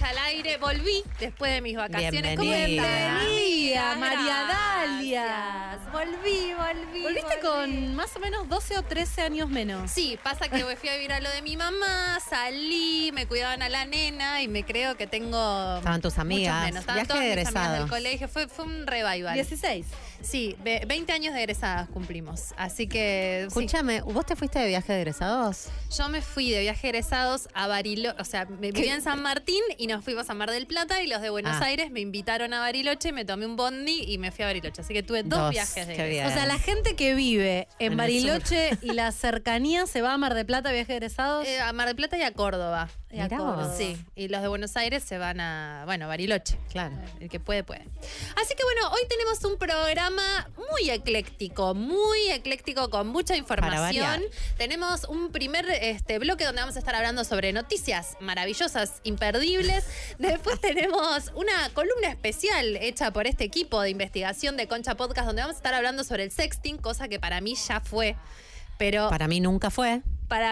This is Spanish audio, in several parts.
al Aire. Volví después de mis vacaciones. ¿Cómo Bienvenida. Bienvenida, María. Dalia. Volví, volví. Volviste volví. con más o menos 12 o 13 años menos. Sí, pasa que fui a vivir a lo de mi mamá, salí, me cuidaban a la nena y me creo que tengo. Estaban tus amigas. menos. Estaban Viaje todas de mis amigas del colegio. Fue, fue un revival. 16. Sí, ve- 20 años de egresadas cumplimos. Así que. sí. Escúchame, ¿vos te fuiste de viaje de egresados? Yo me fui de viaje egresados a Bariloche, o sea, me vivía en San Martín y nos fuimos a Mar del Plata y los de Buenos Ah. Aires me invitaron a Bariloche, me tomé un bondi y me fui a Bariloche. Así que tuve dos, Dos, viajes de egresados. O sea, la gente que vive en, Bariloche y la cercanía se va a Mar de Plata, viaje de egresados. Eh, a Mar del Plata y a Córdoba. Y a Córdoba. Sí, y los de Buenos Aires se van a, bueno, Bariloche. Claro. El que puede, puede. Así que bueno, hoy tenemos un programa muy ecléctico, muy ecléctico con mucha información. Tenemos un primer este, bloque donde vamos a estar hablando sobre noticias maravillosas, imperdibles. Después tenemos una columna especial hecha por este equipo de investigación de Concha Podcast donde vamos a estar hablando sobre el sexting, cosa que para mí ya fue. Pero para, Para mí nunca fue.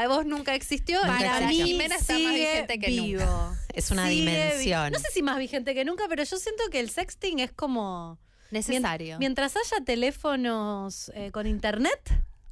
vos nunca existió. Para para mí Jimena está más vigente que vivo. nunca. Es una Sigue dimensión. vi- No sé si más vigente que nunca, pero yo siento que el sexting es como... Necesario. Mien- Mientras haya teléfonos eh, con internet,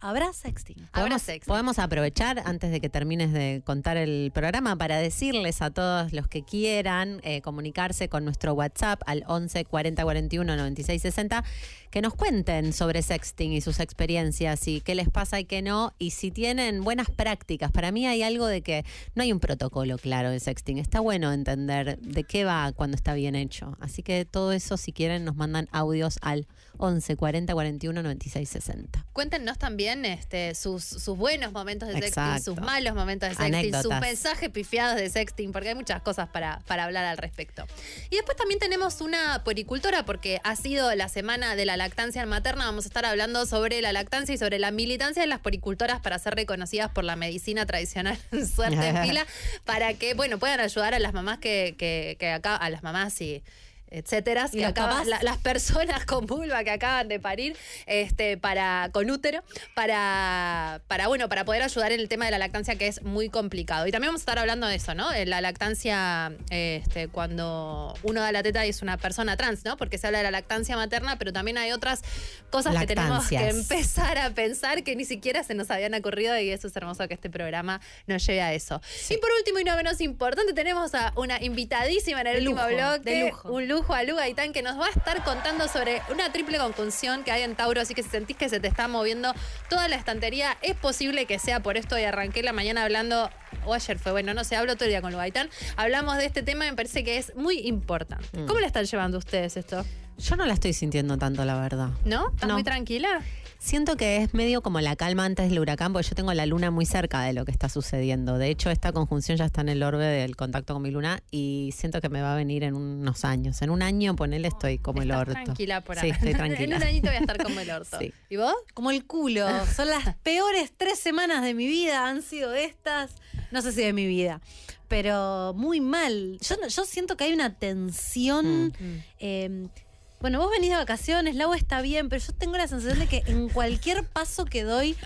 habrá sexting. Habrá Podemos, sexting. podemos aprovechar antes de que termines de contar el programa para decirles a todos los que quieran eh, comunicarse con nuestro WhatsApp al 11 40 41 96 60 que nos cuenten sobre sexting y sus experiencias y qué les pasa y qué no y si tienen buenas prácticas. Para mí hay algo de que no hay un protocolo claro de sexting. Está bueno entender de qué va cuando está bien hecho. Así que todo eso si quieren nos mandan audios al 11 40 41 96 60. Cuéntenos también este, sus, sus buenos momentos de sexting, sus malos momentos de sexting, Anécdotas. sus mensajes pifiados de sexting, porque hay muchas cosas para, para hablar al respecto. Y después también tenemos una poricultora, porque ha sido la semana de la lactancia materna. Vamos a estar hablando sobre la lactancia y sobre la militancia de las poricultoras para ser reconocidas por la medicina tradicional suerte en fila, para que, bueno, puedan ayudar a las mamás que, que, que acá, a las mamás y etcétera, Y que papás. la- las personas con vulva que acaban de parir, este, para, con útero, para, para, bueno, para poder ayudar en el tema de la lactancia que es muy complicado. Y también vamos a estar hablando de eso, ¿no? La lactancia, este, cuando uno da la teta y es una persona trans, ¿no? Porque se habla de la lactancia materna, pero también hay otras cosas que tenemos que empezar a pensar que ni siquiera se nos habían ocurrido y eso es hermoso que este programa nos lleve a eso. Y por último y no menos importante, tenemos a una invitadísima en el De último lujo, bloque, de lujo. un lujo a Lu Gaitán que nos va a estar contando sobre una triple conjunción que hay en Tauro, así que si sentís que se te está moviendo toda la estantería, es posible que sea por esto y arranqué la mañana hablando, o ayer fue, bueno, no sé, hablo todo el día con Lu Gaitán, hablamos de este tema y me parece que es muy importante. Mm. ¿Cómo le están llevando ustedes esto? Yo no la estoy sintiendo tanto, la verdad. ¿No? ¿Estás No. muy tranquila? Siento que es medio como la calma antes del huracán, porque yo tengo la luna muy cerca de lo que está sucediendo. De hecho, esta conjunción ya está en el orbe del contacto con mi luna y siento que me va a venir en unos años. En un año, ponele, estoy como el orto. tranquila por Sí, ahí. estoy en tranquila. un añito voy a estar como el orto. Sí. ¿Y vos? Como el culo. Son las peores tres semanas de mi vida. Han sido estas. No sé si de mi vida. Pero muy mal. Yo, siento que hay una tensión. eh, bueno, vos venís de vacaciones, Lau está bien, pero yo tengo la sensación de que en cualquier paso que doy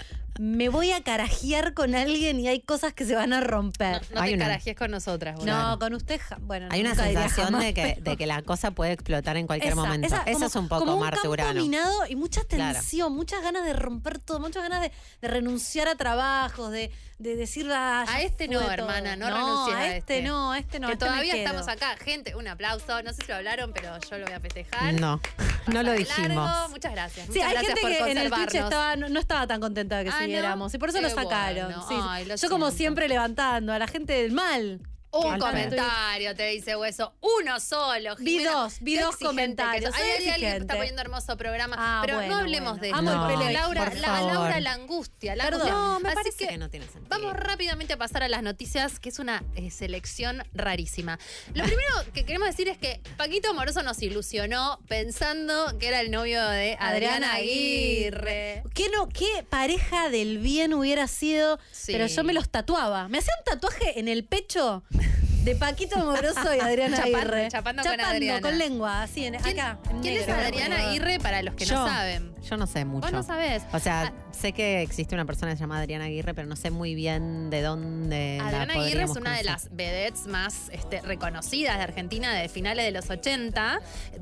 me voy a carajear con alguien y hay cosas que se van a romper. No, no Hay te una- carajes con nosotras, boludo. No, con usted, ja- bueno, Hay una sensación jamás, de que, pero- de que la cosa puede explotar en cualquier Esa, momento. esa, Eso como- es un poco como un Marte campo Urano. minado y mucha Claro. tensión, muchas ganas de romper todo, muchas ganas de, de renunciar a trabajos, de, de decir ah, ya A este no, fue todo". hermana, no, renuncies a a este. este. no, a este no. a que este todavía estamos acá. Gente, un aplauso. No sé si lo hablaron, pero yo lo voy a festejar. No, no lo dijimos. largo. Muchas gracias. Sí, Muchas hay gracias gente por que en el Twitch estaba, no, no estaba tan contenta de que Ah, ¿no? siguiéramos y por eso lo sacaron. bueno. Sí, Ay, lo yo como siempre levantando a la gente del mal. Un comentario, te dice Hueso. Uno solo. Vi dos, vi dos comentarios, Hay alguien que está poniendo hermoso programa. Ah, pero bueno, no hablemos bueno. de Amo esto. el porque peleo, Laura, la, favor. Laura la angustia. La Perdón. angustia. No, me Así parece que que no tiene sentido. Vamos rápidamente a pasar a las noticias, que es una eh, selección rarísima. Lo primero que queremos decir es que Paquito Amoroso nos ilusionó pensando que era el novio de Adriana Aguirre. ¿Qué, no, qué pareja del bien hubiera sido? Sí. Pero yo me los tatuaba. Me hacía un tatuaje en el pecho de Paquito Amoroso y Adriana Chapando, Aguirre. chapando con Adriana. con lengua, así, en, ¿Quién, acá. en quién es. Adriana Aguirre para los que Yo, no saben? Yo no sé mucho. Vos no sabés. O sea, sé que existe una persona que se llama Adriana Aguirre, pero no sé muy bien de dónde. la Adriana Aguirre es una de las vedettes más este, reconocidas de Argentina de finales de los 80,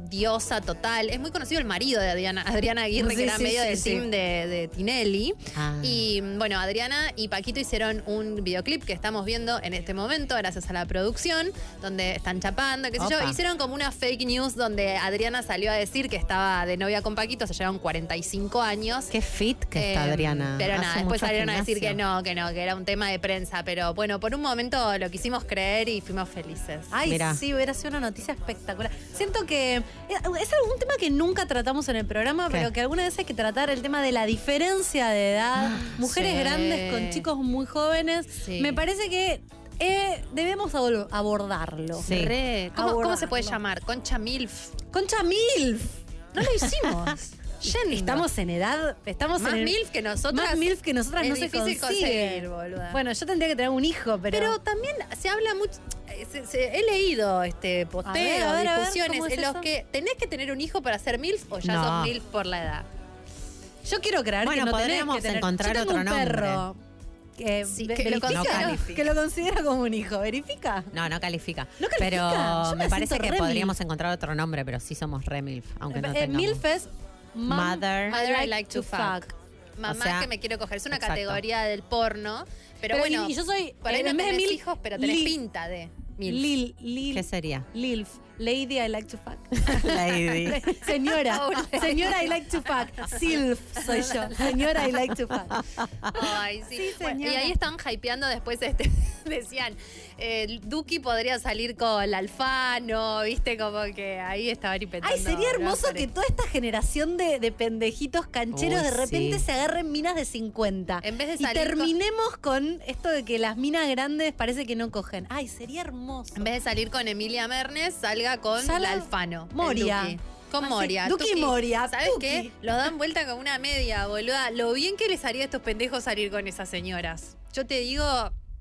diosa total. Es muy conocido el marido de Adriana, Adriana Aguirre, Sí, que era sí, medio sí, del team de, de Tinelli. Ah. Y bueno, Adriana y Paquito hicieron un videoclip que estamos viendo en este momento, gracias a la producción, donde están chapando, qué sé yo. Hicieron como una fake news donde Adriana salió a decir que estaba de novia con Paquito, se llevaron 45 años. Qué fit que está Eh, Adriana. Pero Hace nada, después salieron a decir que no, que no, que era un tema de prensa. Pero bueno, por un momento lo quisimos creer y fuimos felices. Ay, Mirá. sí, hubiera sido una noticia espectacular. Siento que es es algún tema que nunca tratamos en el programa, ¿Qué? pero que alguna vez hay que tratar el tema de la diferencia de edad. Mujeres sí. grandes con chicos muy jóvenes. Sí. Me parece que eh, debemos abor- abordarlo. Sí. Re. ¿Cómo, cómo se puede llamar? Concha Milf. Concha Milf. No lo hicimos. Yendo. Estamos en edad, estamos Más en el- Milf que nosotras. Más Milf que nosotras es no se consigue. conseguir, boluda. Bueno, yo tendría que tener un hijo, pero, Pero también se habla mucho. eh, se- se- he leído este posteos, ver, discusiones ¿cómo es en los eso? que tenés que tener un hijo para ser MILF o ya No. sos MILF por la edad. yo quiero creer Bueno, que no tenés podríamos que tener. encontrar yo tengo otro un nombre. perro que, Sí, que lo ¿no? que lo considera como un hijo. ¿Verifica? No, no califica. No califica. Pero Yo me me parece que re podríamos milf. encontrar otro nombre, pero sí somos remilf, aunque no Eh, tengamos. Milf es Mom, Mother. Mother I like to fuck. fuck. Mamá O sea, que me quiero coger. Es una exacto. categoría del porno. Pero, Pero bueno, y- y yo soy, por ahí eh, no en vez de tenés Milf, hijos, pero tenés Lil- pinta de MILF. Lil, Lil, ¿Qué sería? Lilf. Lady I like to fuck. Lady. Señora, señora I like to fuck. Silf soy yo. Señora I like to fuck. Ay, sí. Sí, Bueno, y ahí estaban hypeando después, este, decían, eh, Duki podría salir con Alfano, viste, como que ahí estaban inventando. Ay, sería hermoso ¿no? que toda esta generación de, de pendejitos cancheros Uy, de repente sí. se agarren minas de 50. En vez de y salir con- terminemos con... esto de que las minas grandes parece que no cogen. Ay, sería hermoso. En vez de salir con Emilia Mernes, salga con Sala- la Alfano. el Moria. Duki. Con Así, Moria. Duki Tuki. Moria, ¿Sabes Tuki. qué? Lo dan vuelta con una media, boluda. Lo bien que les haría a estos pendejos salir con esas señoras. Yo te digo,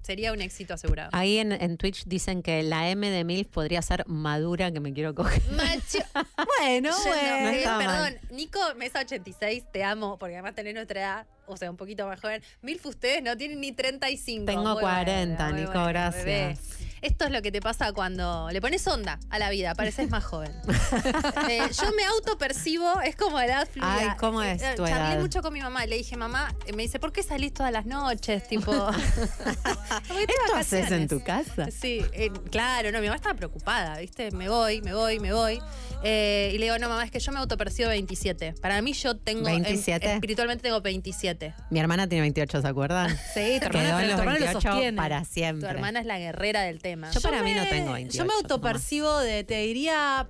sería un éxito asegurado. Ahí en, en Twitch dicen que la M de MILF podría ser madura que me quiero coger. Macho. Bueno, bueno. eh, está mal. perdón, Nico, Mesa 86, te amo, porque además tenés nuestra edad, o sea, un poquito más joven. Milf, ustedes no tienen ni 35. Tengo Muy 40, bueno, muy Nico, gracias. bebé. Esto es lo que te pasa cuando le pones onda a la vida, pareces más joven. Eh, yo me autopercibo, es como edad fluida. Ay, ¿cómo es Eh, tu Charlé mucho con mi mamá, le dije, mamá, eh, me dice, ¿por qué salís todas las noches? Tipo, ¿Esto haces en tu casa? Sí, eh, claro, no, mi mamá estaba preocupada, ¿viste? Me voy, me voy, me voy. Eh, y le digo, no, mamá, es que yo me autopercibo 27. Para mí yo tengo... en- 27. espiritualmente tengo 27. Mi hermana tiene 28, ¿se acuerdan? Sí, tu hermana, en pero tu hermana lo 28 sostiene. para Tu siempre. hermana es la guerrera del tema. Yo para mí no me- tengo 28. Yo me autopercibo de, te diría...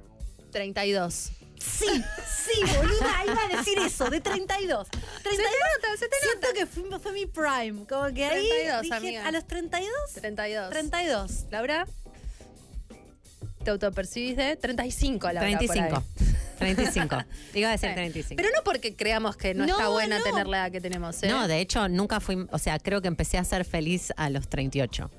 32. Sí, sí, boluda, iba a decir eso, de 32. 32 Siento que fue, fue mi prime, como que ahí 32, dije, amiga. a los 32, 32. 32. Laura, te autopercibís de 35, Laura. por 35. ahí. 35. Iba a decir Sí. 35. Pero no porque creamos que no, No, está buena no. tener la edad que tenemos, ¿eh? No, de hecho, nunca fui. O sea, creo que empecé a ser feliz a los 38.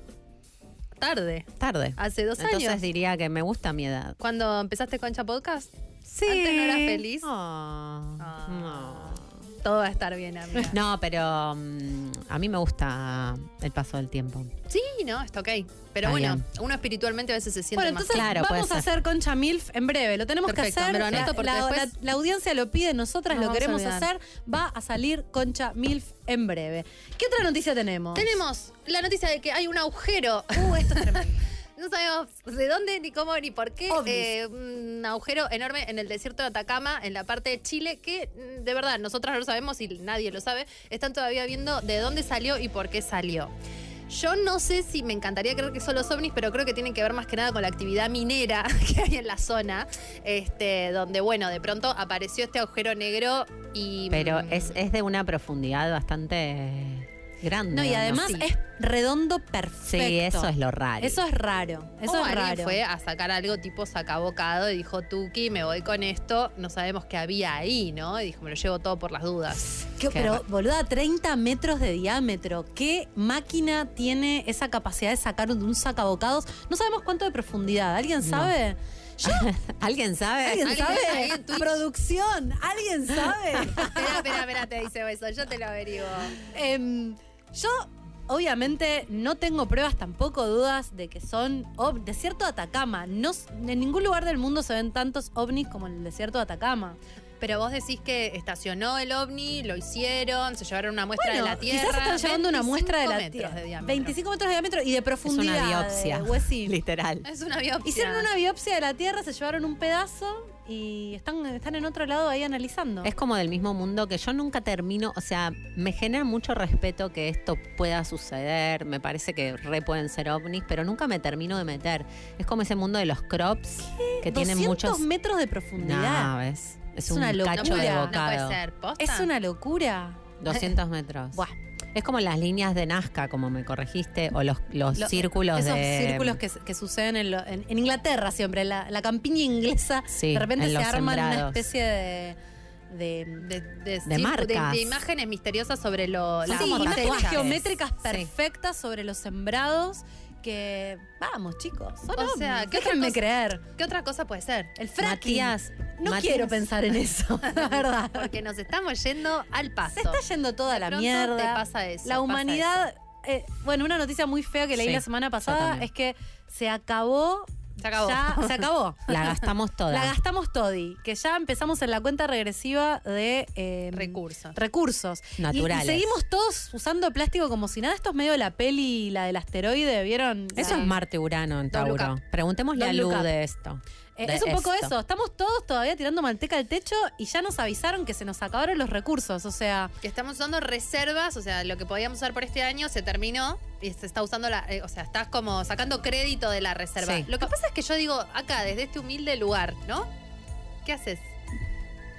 Tarde. Tarde. Hace dos Entonces años. diría que me gusta mi edad. Cuando empezaste Concha Podcast, Sí. ¿Antes no eras feliz? Oh, no. Todo va a estar bien, amiga. No, pero mm, a mí me gusta el paso del tiempo. Sí, no, está ok. Pero Está bueno, bien. uno espiritualmente a veces se siente Bueno, más entonces Claro, vamos puede a ser. hacer Concha Milf en breve. Lo tenemos Perfecto, que hacer. me lo anoto la, porque la- después- la- la audiencia lo pide, nosotras Nos lo vamos a queremos olvidar. hacer. Va a salir Concha Milf en breve. ¿Qué otra noticia tenemos? Tenemos la noticia de que hay un agujero. Uh, esto es tremendo. No sabemos de dónde, ni cómo, ni por qué. Eh, un agujero enorme en el desierto de Atacama, en la parte de Chile, que mm, de verdad nosotras no lo sabemos y nadie lo sabe. Están todavía viendo de dónde salió y por qué salió. Yo no sé si me encantaría creer que son los ovnis, pero creo que tienen que ver más que nada con la actividad minera que hay en la zona, este, donde, bueno, de pronto apareció este agujero negro y... Pero mm, es, es de una profundidad bastante grande. No, y ¿o además Sí. es redondo perfecto. Sí, eso es lo raro. Eso es raro. Eso o es alguien raro. fue a sacar algo tipo sacabocado y dijo, Tuki, me voy con esto, no sabemos qué había ahí, ¿no? Y dijo, me lo llevo todo por las dudas. ¿Qué- Qué pero, raro. boluda, 30 metros de diámetro. ¿Qué máquina tiene esa capacidad de sacar de un sacabocados? No sabemos cuánto de profundidad. ¿Alguien sabe? Yo, ¿Alguien sabe? ¿Alguien ¿Alguien sabe? ahí en Twitch? Producción, ¿alguien sabe? espera, espera, espera, te dice eso, yo te lo averiguo. Em, yo, obviamente, no tengo pruebas, tampoco dudas de que son desierto de Atacama. No, en ningún lugar del mundo se ven tantos ovnis como en el desierto de Atacama. Pero vos decís que estacionó el ovni, lo hicieron, se llevaron una muestra de la Tierra. quizás están llevando una muestra de la 25 metros Tierra. de diámetro. 25 metros de diámetro y de Es profundidad. una biopsia. eh, Wessi. Literal. Es una biopsia. Hicieron una biopsia de la Tierra, se llevaron un pedazo y están, están en otro lado ahí analizando. Es como del mismo mundo que yo nunca termino, o sea, me genera mucho respeto que esto pueda suceder, me parece que re pueden ser ovnis, pero nunca me termino de meter. Es como ese mundo de los crops que tienen 200 muchos... metros de profundidad. No, ¿ves? Es, Es un una cacho de no puede ser. ¿Posta? Es una locura. 200 metros. Buah. Es como las líneas de Nazca, como me corregiste, o los, los Lo- círculos Esos de... círculos que, que suceden en, lo- en- en Inglaterra siempre, la, la campiña inglesa, Sí, de repente en se los arman una especie de... de de, de, De círculo- marcas. de imágenes misteriosas sobre lo, sí, las imágenes geométricas Sí. perfectas sobre los sembrados que... Vamos, chicos, son O sea, ¿qué déjenme cosa- creer. ¿Qué otra cosa puede ser? El fracking. Matías, no Matías- quiero pensar en eso, la verdad. Porque nos estamos yendo al paso. Se está yendo toda De la mierda. te pasa eso, La humanidad. eh, bueno, una noticia muy fea que leí Sí, la semana pasada es que se acabó. Se acabó. ya- se acabó. La gastamos toda. La gastamos todi. Que ya empezamos en la cuenta regresiva de eh, Recursos. recursos. Naturales. Y, seguimos todos usando plástico como si nada. Esto es medio la peli, la del asteroide, ¿vieron? Eso La- es Marte Urano en Tauro. Preguntémosle a Don't Lu look up. de esto. Eh, de es un poco esto. eso. Estamos todos todavía tirando manteca al techo y ya nos avisaron que se nos acabaron los recursos. O sea, Que estamos usando reservas, o sea, lo que podíamos usar por este año se terminó se está usando la. eh, o sea, estás como sacando crédito de la reserva. Sí. Lo que pasa es que yo digo, acá, desde este humilde lugar, ¿no? ¿Qué haces?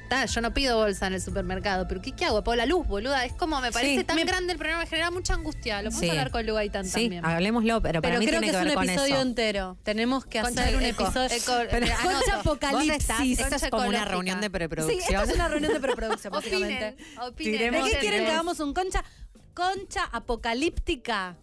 Ta, yo no pido bolsa en el supermercado, pero ¿qué, qué hago? Pongo la luz, boluda. Es como me parece Sí, tan me- grande el programa, me genera mucha angustia. Lo podemos Sí. hablar con Lugaitan Sí, también. hablemoslo, pero para pero mí creo tiene que que, es un episodio eso. entero. Tenemos que Concha hacer un eco, episodio. eco, Pero- eh, Concha apocalipsis. Vos estás, esto Concha es como una reunión de Sí, preproducción. esto es una reunión de preproducción, básicamente. Opinen, opinen. ¿De qué quieren que hagamos un concha? Concha apocalíptica.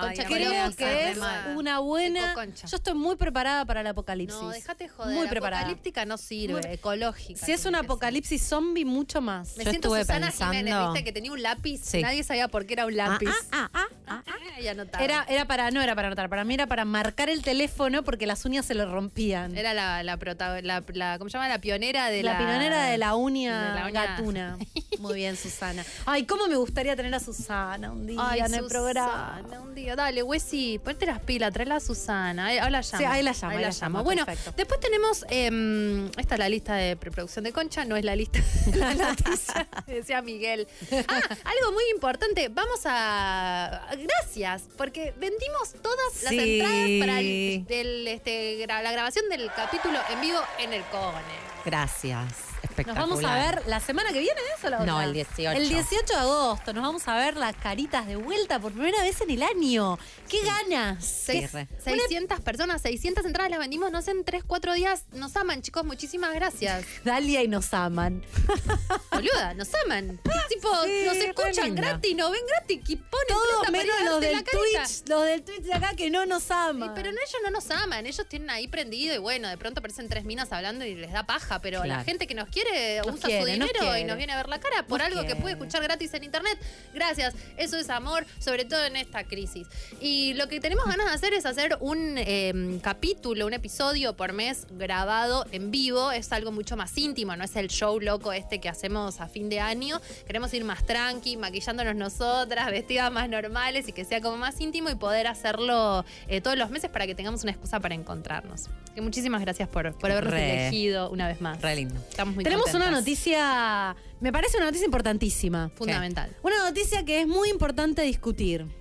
Concha, creo que es una buena. Yo estoy muy preparada para el apocalipsis. No, déjate joder. Muy preparada. Apocalíptica no sirve, Muy- ecológica. Si es un ser. apocalipsis zombie, mucho más. Me Yo siento estuve Susana pensando- Jiménez, ¿viste? Que tenía un lápiz. Sí. Nadie sabía por qué era un Ah, lápiz. ah, ah, ah, ah. Ah, y anotaba. Era, era para, no era para anotar, para mí era para marcar el teléfono porque las uñas se le rompían. Era la, la, protago- la, la- ¿cómo se llama? La pionera de la... la pionera de la uña, de la uña. gatuna. Muy bien, Susana. Ay, cómo me gustaría tener a Susana un día Ay, en el Susana, programa. un día. Dale, Wessy, ponte las pilas, tráela a Susana. Ahí, ahí la llamo. Sí, ahí la llamo, ahí la llamo, Bueno, perfecto. después tenemos, em, esta es la lista de preproducción de Concha, no es la lista de la noticia, decía Miguel. Ah, algo muy importante, vamos a... Gracias, porque vendimos todas las Sí. entradas para el- del, este, la grabación del capítulo en vivo en el Cone. Gracias. Nos Espectacular. vamos a ver la semana que viene, ¿eso o la otra? No, el 18. El 18 de agosto nos vamos a ver las caritas de vuelta por primera vez en el año. ¡Qué ganas! Seis- re. 600 personas, 600 entradas las vendimos, no sé, en 3, 4 días. Nos aman, chicos, muchísimas gracias. Dalia y nos aman. Boluda, nos aman. tipo, Sí, nos escuchan gratis, nos ven gratis y ponen para menos los del la. Twitch, los del Twitch de acá que no nos Sí, aman. pero no, ellos no nos aman, ellos tienen ahí prendido y bueno, de pronto aparecen tres minas hablando y les da paja, pero la gente que nos quiere Nos usa quiere, su nos dinero y nos viene a ver la cara por Nos algo que puede escuchar gratis en internet. Gracias, eso es amor, sobre todo en esta crisis. Y lo que tenemos ganas de hacer es hacer un eh, capítulo, un episodio por mes grabado en vivo. Es algo mucho más íntimo, no es el show loco este que hacemos a fin de año. Queremos ir más tranqui, maquillándonos nosotras, vestidas más normales y que sea como más íntimo y poder hacerlo eh, todos los meses para que tengamos una excusa para encontrarnos. Que muchísimas gracias por, por habernos Re. elegido una vez más. Re lindo. Estamos muy Tenemos una noticia, me parece una noticia importantísima. fundamental. Una noticia que es muy importante discutir.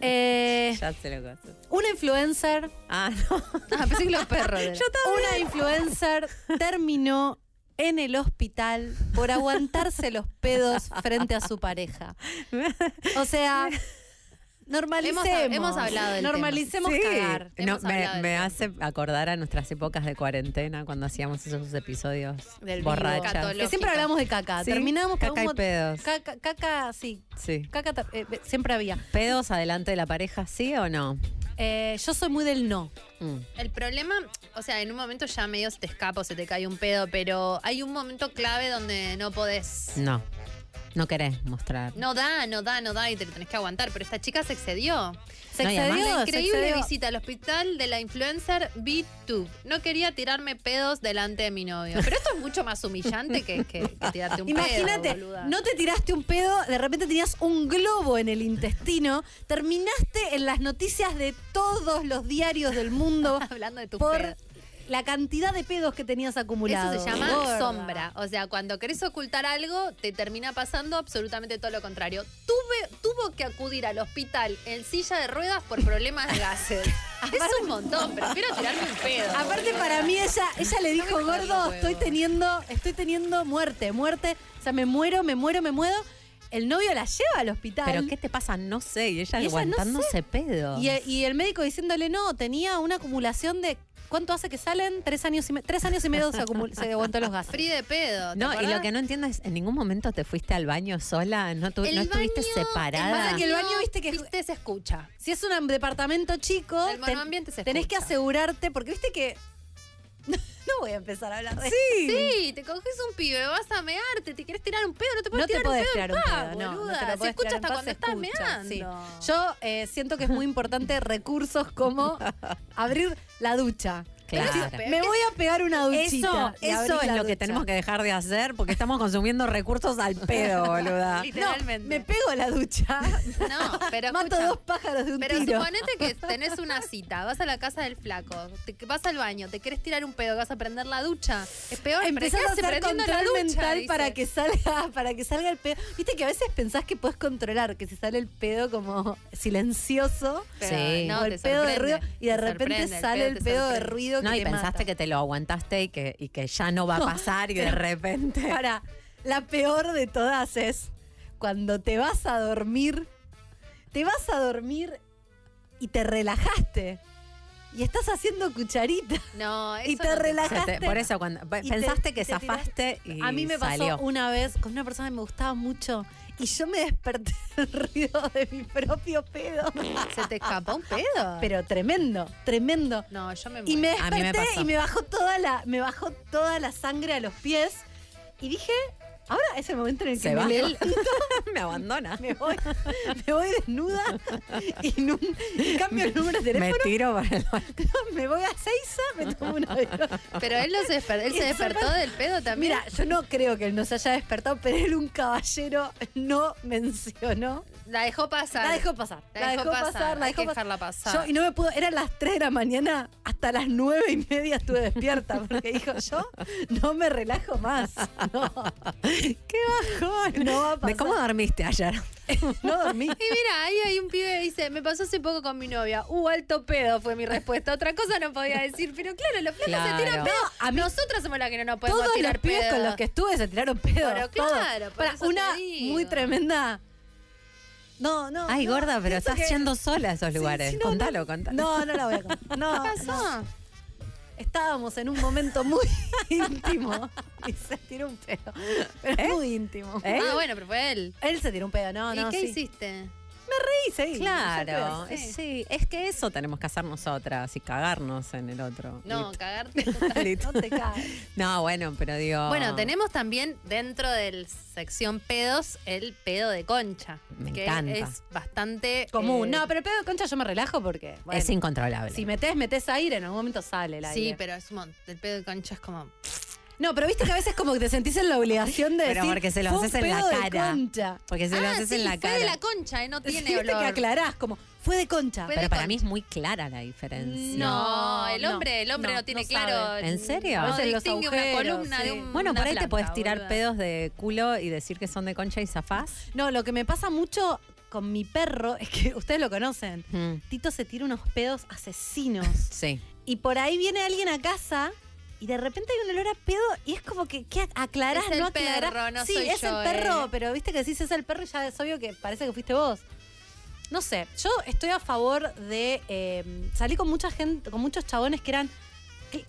Eh, Ya se lo coso. una influencer, Ah, no. Ah, pensé que los perros. era. una influencer terminó en el hospital por aguantarse los pedos frente a su pareja. O sea, normalicemos. Hemos- hemos hablado del tema. Normalicemos Sí. cagar. No, Hemos me, tema. hace acordar a nuestras épocas de cuarentena cuando hacíamos esos episodios Del borrachas. Que siempre hablamos de caca. Sí, Terminamos con caca y pedos. Caca, caca, sí. Sí. Caca eh, eh, siempre había. ¿Pedos adelante de la pareja, sí o no? Eh, yo soy muy del no. Mm. El problema, o sea, en un momento ya medio se te escapa o se te cae un pedo, pero hay un momento clave donde no podés. No. No querés mostrar. No da, no da, no da y te lo tenés que aguantar. Pero esta chica se excedió. Se No, además- excedió, se increíble excedió. visita al hospital de la influencer B2. No quería tirarme pedos delante de mi novio. Pero esto es mucho más humillante que, que- que tirarte un Imagínate, pedo. boluda. no te tiraste un pedo, de repente tenías un globo en el intestino, terminaste en las noticias de todos los diarios del mundo Hablando de tu por pedo. La cantidad de pedos que tenías acumulados. Eso se llama Gorda. sombra. O sea, cuando querés ocultar algo, te termina pasando absolutamente todo lo contrario. Tuve, tuvo que acudir al hospital en silla de ruedas por problemas de gases. es un montón, prefiero tirarme un pedo. Aparte para mí ella, ella le dijo, gordo, huevos". estoy teniendo, estoy teniendo muerte, muerte, o sea, me muero, me muero, me muero. El novio la lleva al hospital. ¿Pero qué te pasa? No sé. Y ella Y ella no aguantándose pedo. Y, y el médico diciéndole, no, tenía una acumulación de. ¿Cuánto hace que salen? Tres años y, me- tres años y medio se, se aguantó los gases. Free de pedo. ¿te No, y lo acordás? que no entiendo es, ¿en ningún momento te fuiste al baño sola? ¿No, tu- no estuviste baño- separada? Pasa que el baño, viste que- Viste, se escucha. Si es un departamento chico, El monoambiente se tenés que asegurarte, porque viste que. No voy a empezar a hablar de Sí, te coges un pibe, vas a mearte, te quieres tirar un pedo, no te puedes No te tirar podés un pedo. tirar un paz, pedo, no, no boluda. te lo Se escucha hasta paz, cuando estás escucha, meando. sí. Yo eh, siento que es muy importante recursos como abrir la ducha. Claro. Me voy a pegar una duchita. Eso, es lo que tenemos que dejar de hacer porque estamos consumiendo recursos al pedo, boluda. Literalmente. No, me pego la ducha. No, pero Mato escucha. dos pájaros de un Pero tiro. suponete que tenés una cita, vas a la casa del flaco, te, vas al baño, te querés tirar un pedo, vas a prender la ducha. Es peor, pero Empezás ¿qué a hace hacer prendiendo la control ducha? mental Dice. para que salga para que salga el pedo. Viste que a veces pensás que puedes controlar que si sale el pedo como silencioso Pero Sí. no, te el pedo de ruido y de te repente sale el pedo de sorprende. Ruido No, que y te pensaste mata. que te lo aguantaste y que, y que ya no va a No, pasar y de repente. Para, la peor de todas es cuando te vas a dormir, te vas a dormir y te relajaste. Y estás haciendo cucharita. No, eso Y te no relajaste. te- por eso, cuando te- pensaste que te tiraste- zafaste y A mí me pasó una vez con una persona que me gustaba mucho y yo me desperté del ruido de mi propio pedo. ¿Se te escapó un pedo? Pero tremendo, tremendo. no, yo me Y me A mí me desperté pasó. y me bajó toda la, me bajó toda la sangre a los pies y dije, ahora es el momento en el que Se me va. levanto, me abandona. me voy, me voy desnuda y, cambio el número de Me teléfono, tiro para el me voy a Seiza, me tomo un avión. Pero él, no se, desper- él se despertó me- del pedo también. Mira, yo no creo que él nos haya despertado, pero él, un caballero, no mencionó. la dejó pasar. La dejó pasar. La, dejó, pasar, la hay dejó que pasar. dejarla pasar. Yo, y no me pudo, eran las 3 de la mañana, hasta las 9 y media estuve despierta, porque dijo, yo no me relajo más. No, ¡Qué bajón! no va a ¿De cómo dormiste ayer? No dormí. Y mira, ahí hay un pibe que dice, me pasó hace poco con mi novia. Uh, alto pedo fue mi respuesta. Otra cosa no podía decir. Pero claro, los flacos Claro. se tiran pedo. a mí- Nosotras somos las que no nos podemos Todos tirar los pibes pedo. con los que estuve se tiraron pedos. Pero claro, por te una digo. muy tremenda. No, no. Ay, no, gorda, pero estás que- yendo sola a esos Sí, lugares. sí, no, contalo, no. contalo. No, no la voy a contar. No, ¿Qué pasó? Estábamos en un momento muy íntimo y se tiró un pedo. Pero muy íntimo. ¿Eh? Ah, bueno, pero fue él. Él se tiró un pedo, no, ¿Y no. qué sí. hiciste? Sí, sí. Claro, Sí. sí. es que eso tenemos que hacer nosotras y cagarnos en el otro. No, cagarte. No te. No, bueno, pero digo. Bueno, tenemos también dentro del sección pedos el pedo de concha. Me que encanta. es bastante Común. eh, No, pero el pedo de concha yo me relajo porque. bueno, Es incontrolable. si metes, metes aire, en algún momento sale el aire. Sí, pero es un El pedo de concha es como. No, pero viste que a veces como que te sentís en la obligación de Pero decir. porque se lo "Fue haces en la cara". concha. Porque si lo ah, haces sí, en la fue cara. de la concha, ¿eh? No tiene viste olor. que aclarás, como, fue de concha. Fue Pero de para concha. mí es muy clara la diferencia. No, el No, hombre, el hombre no, no, tiene no claro. sabe. ¿En serio? No A veces los distingue una agujeros, columna de un. Bueno, por ahí te planta, puedes tirar boluda. pedos de culo y decir que son de concha y zafás. No, lo que me pasa mucho con mi perro, es que ustedes lo conocen. Mm, Tito se tira unos pedos asesinos. sí. Y por ahí viene alguien a casa y de repente hay un olor a pedo y es como que, ¿qué aclarás? Es el no aclarás? perro, no sí, soy es yo, el perro, eh. pero viste que decís es el perro y ya es obvio que parece que fuiste vos. No sé, yo estoy a favor de. eh, salí con mucha gente, con muchos chabones que eran. que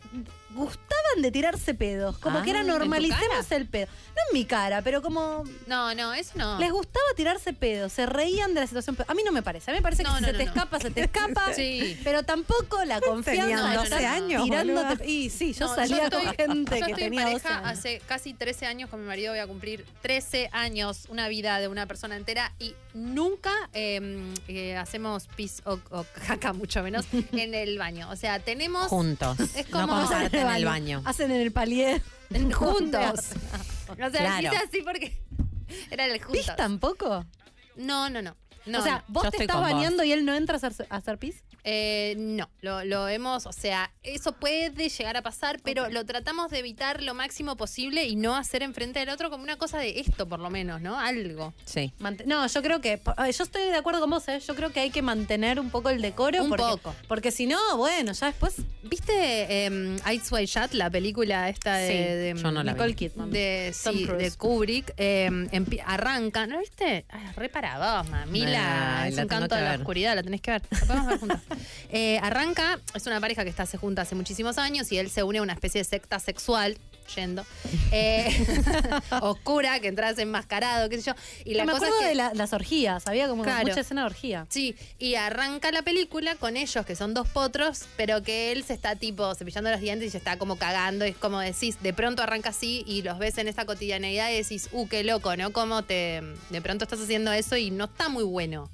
gustaban de tirarse pedos. Como Ah, que era ¿en tu normalicemos el pedo. No en mi cara, pero como. No, no, eso no. Les gustaba tirarse pedos, se reían de la situación. A mí no me parece. A mí me parece No, que no, si se no, te no. escapa, se te escapa. Sí. Pero tampoco la confianza. Tenían de 12 estar años, Tirándote. Y sí, yo No, salía estoy- con gente yo que estoy en tenía 12 pareja años. hace casi 13 años con mi marido, voy a cumplir 13 años, una vida de una persona entera y nunca eh, eh, hacemos pis o, o caca, mucho menos, en el baño. O sea, tenemos Juntos. Es no como- comparten el baño. Hacen en el palier. juntos. O sea, Claro. así porque era el juntos. ¿Pis tampoco? No, no, no. No, o sea, vos te estás vos. bañando y él no entra a hacer, a hacer pis. Eh, no, lo, lo hemos, o sea, eso puede llegar a pasar, pero lo tratamos de evitar lo máximo posible y no hacer enfrente del otro como una cosa de esto, por lo menos, ¿no? Algo. Sí. Mant- No, yo creo que. eh, Yo estoy de acuerdo con vos, ¿eh? Yo creo que hay que mantener un poco el decoro. Un porque, poco. Porque si no, bueno, ya después. ¿Viste eh, Eyes Wide Shut, la película esta de, Sí, de- yo no la vi. Nicole Kidman. de, sí, de Kubrick? eh, empie- arranca, ¿no viste? Ay, re para vos, mamila. Es la un canto de la ver. oscuridad, la tenés que ver. La podemos ver juntas. Eh, arranca, es una pareja que está se junta hace muchísimos años y él se une a una especie de secta sexual. Yendo eh, oscura, que entras enmascarado, qué sé yo. Y la me cosa acuerdo es que, de la- las orgías. Había como Claro. mucha escena de orgía. Sí, y arranca la película con ellos, que son dos potros, pero que él se está tipo cepillando los dientes y se está como cagando. Y es como decís, de pronto arranca así y los ves en esa cotidianeidad y decís, uh, qué loco, ¿no? Como te. De pronto estás haciendo eso y no está muy bueno.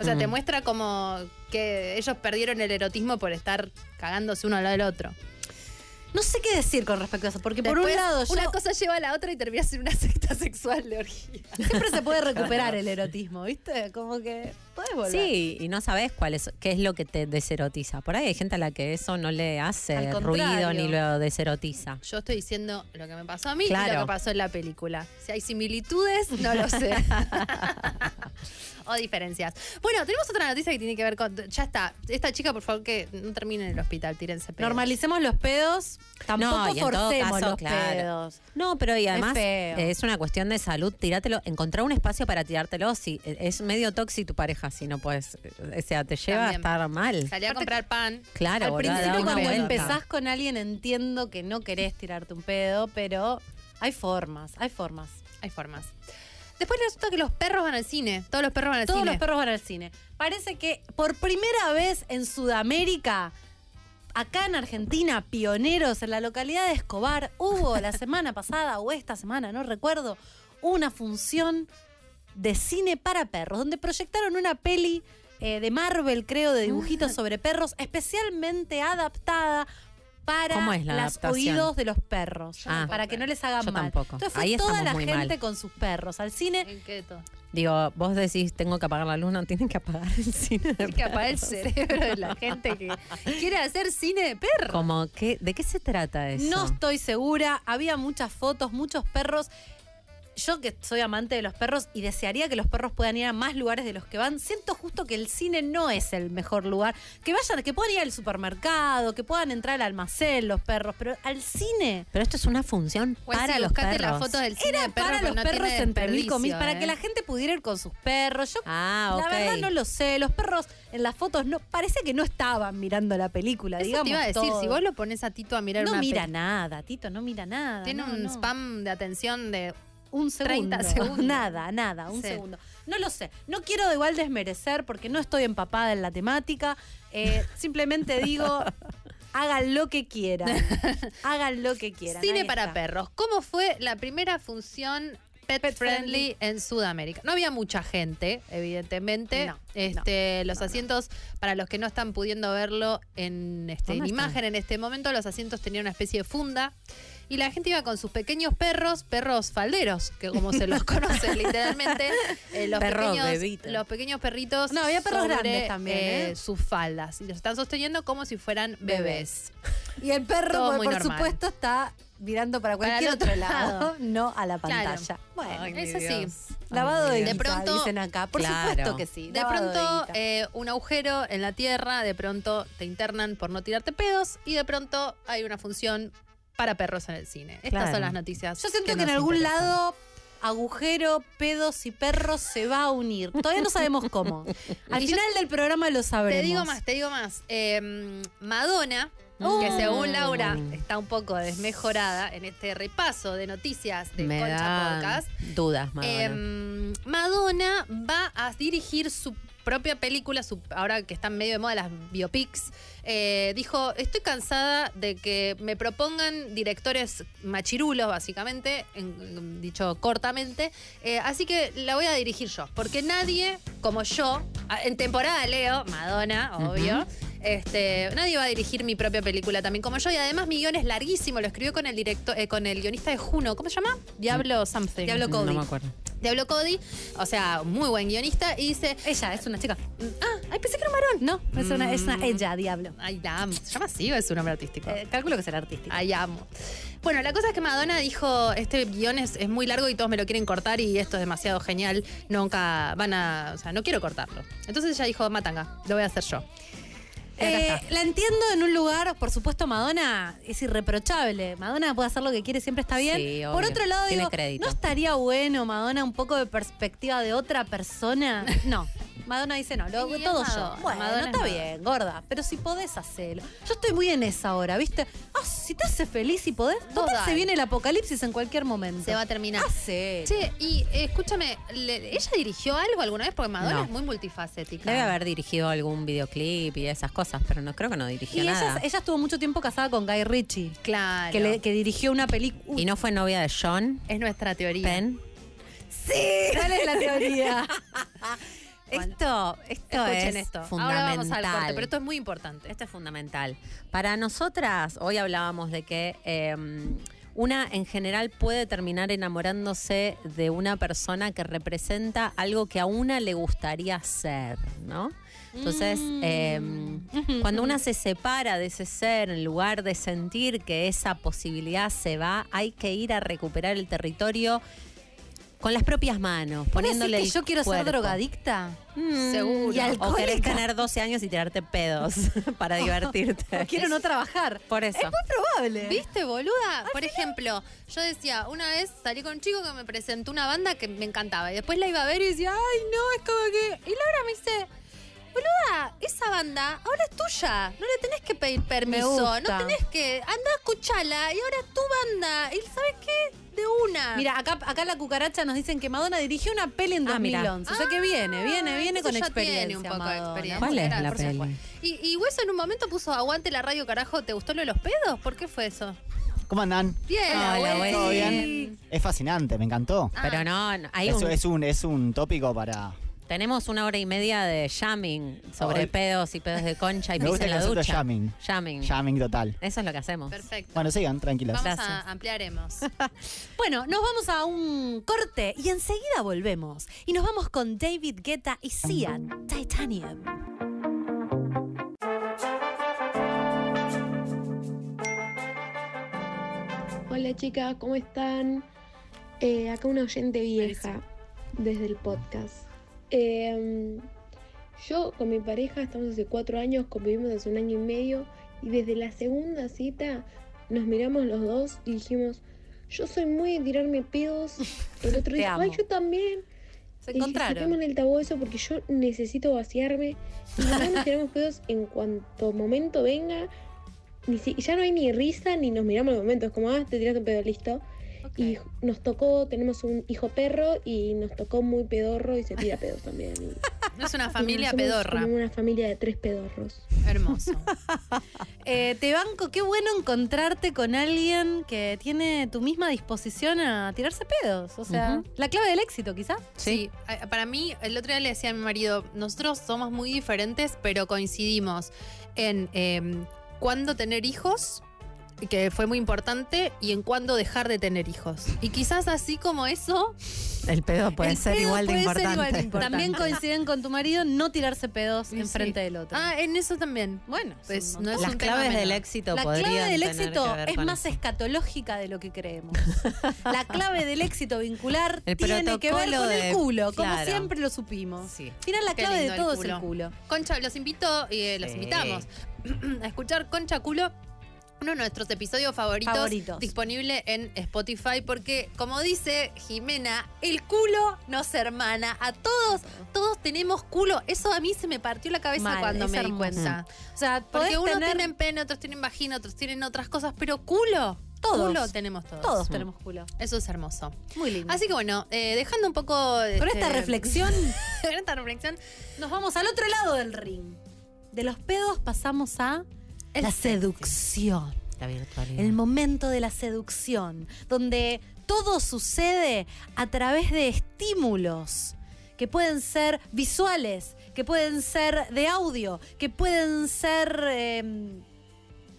O sea, te muestra como que ellos perdieron el erotismo por estar cagándose uno al lado del otro. No sé qué decir con respecto a eso, porque por un lado yo- una cosa lleva a la otra y terminas en una secta sexual de orgía. siempre se puede recuperar el erotismo, ¿viste? Como que podés volver. Sí, y no sabes cuál es, qué es lo que te deserotiza. Por ahí hay gente a la que eso no le hace ruido ni lo deserotiza. Yo estoy diciendo lo que me pasó a mí y Claro. lo que pasó en la película. Si hay similitudes, no lo sé. o diferencias. Bueno, tenemos otra noticia que tiene que ver con. Ya está. Esta chica, por favor, que no termine en el hospital, tírense pedos. Normalicemos los pedos, tampoco No, y en todo forcemos caso, los claro. pedos. No, pero y además eh, es una cuestión de salud, tirátelo, encontrar un espacio para tirártelo. Si eh, es medio tóxico tu pareja, si no puedes, eh, o sea, te lleva También. a estar mal. Salí a Aparte- comprar pan. Claro, Al principio cuando vuelta. empezás con alguien entiendo que no querés tirarte un pedo, pero hay formas, hay formas. Hay formas. Después resulta que los perros van al cine. Todos los perros van al Todos cine. los perros van al cine. Parece que por primera vez en Sudamérica, acá en Argentina, pioneros en la localidad de Escobar, hubo la semana pasada o esta semana, no recuerdo, una función de cine para perros, donde proyectaron una peli eh, de Marvel, creo, de dibujitos sobre perros, especialmente adaptada para ¿Cómo es la los oídos de los perros, Ah. para que no les hagan Yo mal. tampoco. Entonces fue Ahí toda la gente mal. con sus perros al cine. ¿En qué todo? Digo, vos decís, tengo que apagar la luz, no tienen que apagar el cine. de Hay que apagar el cerebro de la gente que quiere hacer cine de perros. Como, ¿qué, ¿De qué se trata eso? No estoy segura. Había muchas fotos, muchos perros. Yo que soy amante de los perros y desearía que los perros puedan ir a más lugares de los que van, siento justo que el cine no es el mejor lugar. Que vayan, que puedan ir al supermercado, que puedan entrar al almacén los perros, pero al cine. Pero esto es una función Pues para sí, los perros. las fotos del cine Era de perros, para los no perros mil desperdicio, comillas, para ¿eh? que la gente pudiera ir con sus perros. Yo Ah, ok. la verdad no lo sé. Los perros en las fotos no parece que no estaban mirando la película, Eso digamos. te iba a decir, todo. si vos lo pones a Tito a mirar no una mira nada, Tito, no mira nada. Tiene no, un no. spam de atención de un segundo. 30 segundos. Nada, nada, un Sí. segundo. No lo sé. No quiero igual desmerecer porque no estoy empapada en la temática. Eh, simplemente digo, hagan lo que quieran. Hagan lo que quieran. cine Ahí para está. perros. ¿Cómo fue la primera función pet, Pet friendly, friendly. en Sudamérica? No había mucha gente, evidentemente. No, este, los asientos, para los que no están pudiendo verlo en, este, en imagen en este momento, los asientos tenían una especie de funda. Y la gente iba con sus pequeños perros, perros falderos, que como se los conoce literalmente, eh, los, Perros pequeños, los pequeños perritos No, había perros sobre, grandes también, ¿eh? sus faldas. Y los están sosteniendo como si fueran bebés. Y el perro, por, supuesto, está mirando para cualquier otro otro lado, lado. no a la Claro. pantalla. Bueno, Ay, mi Eso sí. Dios. Lavado de, De guita, pronto- dicen acá. Por Claro. supuesto que sí. De pronto, eh, un agujero en la tierra, de pronto te internan por no tirarte pedos y de pronto hay una función para perros en el cine. Estas Claro. son las noticias. Yo siento que, en algún interesan. lado agujero, pedos y perros se va a unir. Todavía no sabemos cómo. Al Y yo- final del programa lo sabremos. Te digo más, te digo más. Eh, Madonna, Oh. que según Laura está un poco desmejorada en este repaso de noticias de Me Concha Podcast. dudas, Madonna. Em, Madonna va a dirigir su propia película, su- ahora que están medio de moda las biopics, eh, dijo, estoy cansada de que me propongan directores machirulos, básicamente, en- en- dicho cortamente, eh, así que la voy a dirigir yo, porque nadie como yo, en temporada Leo, Madonna, obvio, este, nadie va a dirigir mi propia película también como yo, y además mi guion es larguísimo, lo escribió con el director, eh, con el guionista de Juno, ¿cómo se llama? Diablo Something. Diablo Cody. No me acuerdo. Diablo Cody, o sea, muy buen guionista, y dice, Ella es una chica. ah, ay, pensé que era un varón. No, es una, es una Mm. ella, diablo. Ay, la amo. ¿Se llama así o es un nombre artístico? Eh, calculo que será artística. Ay, amo. Bueno, la cosa es que Madonna dijo, este guion es, es muy largo y todos me lo quieren cortar y esto es demasiado genial, nunca van a, o sea, no quiero cortarlo. Entonces ella dijo, matanga, lo voy a hacer yo. Eh, la entiendo en un lugar, por supuesto, Madonna es irreprochable. Madonna puede hacer lo que quiere, siempre está bien. Sí, por otro lado, Tiene digo, crédito. ¿no estaría bueno, Madonna, un poco de perspectiva de otra persona? No. Madonna dice no, lo, es todo Madonna, yo. Bueno, Madonna es está Madonna. bien, gorda, pero si podés hacerlo. Yo estoy muy en esa hora, ¿viste? Ah, si te hace feliz y podés, total, se viene el apocalipsis en cualquier momento. Se va a terminar. Hacelo. Che, y eh, escúchame, le- ¿ella dirigió algo alguna vez? Porque Madonna No. es muy multifacética. Debe haber dirigido algún videoclip y esas cosas, pero no creo que no dirigió Y nada. ella, ella estuvo mucho tiempo casada con Guy Ritchie, Claro. que, le- que dirigió una película. ¿Y no fue novia de John Es nuestra teoría. Penn? Sí, ¿cuál es la teoría? Esto, esto Escuchen es esto. Ahora fundamental. vamos al corte, pero esto es muy importante. Esto es fundamental. Para nosotras, hoy hablábamos de que eh, una en general puede terminar enamorándose de una persona que representa algo que a una le gustaría ser, ¿no? Entonces, eh, cuando una se separa de ese ser, en lugar de sentir que esa posibilidad se va, hay que ir a recuperar el territorio con las propias manos, poniéndole que el yo quiero ser drogadicta? Mm, Seguro. Y O querés tener 12 años y tirarte pedos para divertirte. O quiero no trabajar. Por eso. Es muy probable. ¿Viste, boluda? Por ejemplo, yo decía, una vez salí con un chico que me presentó una banda que me encantaba. Y después la iba a ver y decía, ay, no, es como que. Y Laura me dice, boluda, esa banda ahora es tuya. No le tenés que pedir permiso. No tenés que. Anda a escucharla y ahora es tu banda. Y ¿sabes qué? De una. Mira, acá, acá la cucaracha nos dicen que Madonna dirigió una peli en Ah, mira. 2011. o sea que viene, viene, Ah, viene con experiencia. tiene un poco de Madonna. experiencia. ¿Cuál es Era, la por peli? supuesto. Y, y Hueso en un momento puso aguante la radio, carajo. ¿Te gustó lo de los pedos? ¿Por qué fue eso? ¿Cómo andan? Bien, Hola. ¿Todo bien? Es fascinante, me encantó. Ah. Pero no, no, hay Es, un- es un, es un tópico para... tenemos una hora y media de jamming sobre Ay. pedos y pedos de concha y Me gusta en el la concepto ducha. jamming. Jamming. Jamming total. Eso es lo que hacemos. Perfecto. Bueno, sigan, tranquilas. Vamos Gracias. a ampliaremos. Bueno, nos vamos a un corte y enseguida volvemos. Y nos vamos con David Guetta y Cian, Titanium. Hola chicas, ¿cómo están? Eh, acá una oyente vieja desde el podcast. Eh, yo con mi pareja estamos hace cuatro años, convivimos hace un año y medio y desde la segunda cita nos miramos los dos y dijimos, yo soy muy de tirarme pedos. El otro dijo, amo. ay, yo también. Se Y encontraron. saquemos el tabú eso porque yo necesito vaciarme. Y dos nos tiramos pedos en cuanto momento venga. Ni si- ya no hay ni risa ni nos miramos en el momento. Es como, ah, te tiraste un pedo, listo. Y nos tocó, tenemos un hijo perro y nos tocó muy pedorro y se tira pedos también. Y- No es una familia somos pedorra. Como una familia de tres pedorros. Hermoso. Eh, te banco, qué bueno encontrarte con alguien que tiene tu misma disposición a tirarse pedos. O sea, la clave del éxito, quizás. Sí, para mí, el otro día le decía a mi marido, nosotros somos muy diferentes, pero coincidimos en eh, cuándo tener hijos que fue muy importante y en cuándo dejar de tener hijos. Y quizás así como eso, El pedo puede El ser, pedo igual de, puede ser importante. igual de importante. También coinciden con tu marido no tirarse pedos Sí, enfrente sí. del otro. Ah, en eso también. bueno, Pues no es. Las un tema claves del menor. éxito La clave del éxito es más eso. escatológica de lo que creemos. La clave del éxito vincular El tiene que ver con el culo, como siempre lo supimos. Sí. Al final la Qué clave de el todo es el culo. Concha, los invito y eh, los invitamos a escuchar Concha Culo. Uno de nuestros episodios favoritos, Favoritos. disponible en Spotify porque como dice Jimena, el culo nos hermana a todos, todos tenemos culo. Eso a mí se me partió la cabeza Mal, cuando me di cuenta. O sea, Porque unos tener- tienen pene, otros tienen vagina, otros tienen otras cosas, pero culo, Todos. culo tenemos todos. todos tenemos culo. Eso es hermoso. Muy lindo. Así que bueno, eh, dejando un poco... Con esta este, reflexión con esta reflexión, nos vamos al otro lado del ring. De los pedos pasamos a la seducción. La virtualidad. El momento de la seducción, donde todo sucede a través de estímulos que pueden ser visuales, que pueden ser de audio, que pueden ser, eh,